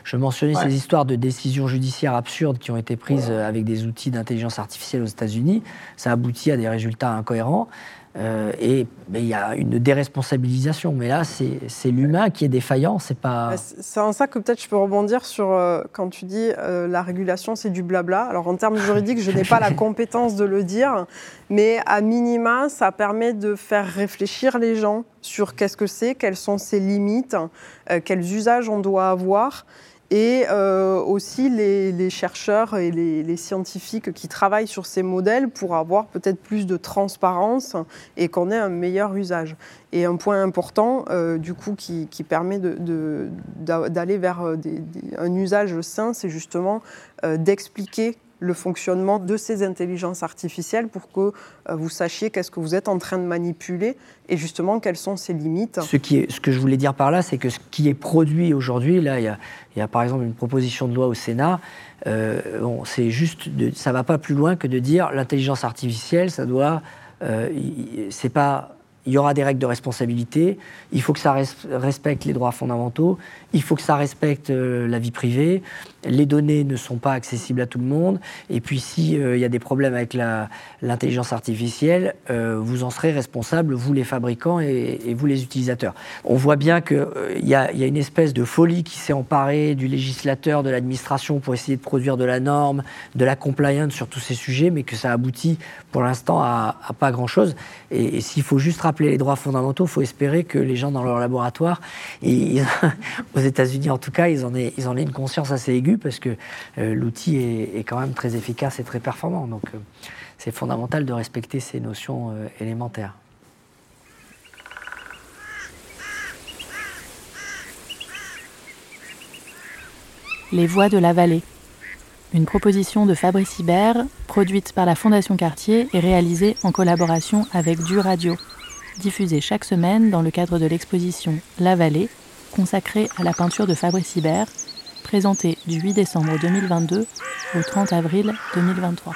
je, mentionnais ces histoires de décisions judiciaires absurdes qui ont été prises avec des outils d'intelligence artificielle aux États-Unis. Ça aboutit à des résultats incohérents. Euh, et il y a une déresponsabilisation. Mais là, c'est l'humain qui est défaillant, c'est pas. Bah, c'est en ça que peut-être je peux rebondir sur euh, quand tu dis euh, la régulation, c'est du blabla. Alors en termes juridiques, je n'ai pas la compétence de le dire, mais à minima, ça permet de faire réfléchir les gens sur qu'est-ce que c'est, quelles sont ses limites, quels usages on doit avoir. Et euh, aussi les, chercheurs et les, scientifiques qui travaillent sur ces modèles pour avoir peut-être plus de transparence et qu'on ait un meilleur usage. Et un point important, euh, du coup, qui, permet d'aller vers un usage sain, c'est justement d'expliquer le fonctionnement de ces intelligences artificielles pour que euh, vous sachiez qu'est-ce que vous êtes en train de manipuler et justement quelles sont ses limites. Ce, que je voulais dire par là, c'est que ce qui est produit aujourd'hui, là, il y, a, par exemple une proposition de loi au Sénat, euh, c'est juste, ça va pas plus loin que de dire l'intelligence artificielle, ça doit, euh, c'est pas il y aura des règles de responsabilité, il faut que ça respecte les droits fondamentaux, il faut que ça respecte euh, la vie privée, les données ne sont pas accessibles à tout le monde, et puis s'il euh, y a des problèmes avec l'intelligence artificielle, euh, vous en serez responsable, vous les fabricants et, vous les utilisateurs. On voit bien qu'il y, a une espèce de folie qui s'est emparée du législateur, de l'administration pour essayer de produire de la norme, de la compliance sur tous ces sujets, mais que ça aboutit pour l'instant à, pas grand-chose. Et, s'il faut juste rappeler les droits fondamentaux, il faut espérer que les gens dans leur laboratoire, aux États-Unis en tout cas, ils ils en aient une conscience assez aiguë parce que euh, l'outil est, quand même très efficace et très performant. Donc euh, c'est fondamental de respecter ces notions euh, élémentaires. Les voix de la vallée. Une proposition de Fabrice Hibert, produite par la Fondation Cartier et réalisée en collaboration avec Du Radio diffusée chaque semaine dans le cadre de l'exposition La Vallée, consacrée à la peinture de Fabrice Hibert, présentée du 8 décembre 2022 au 30 avril 2023.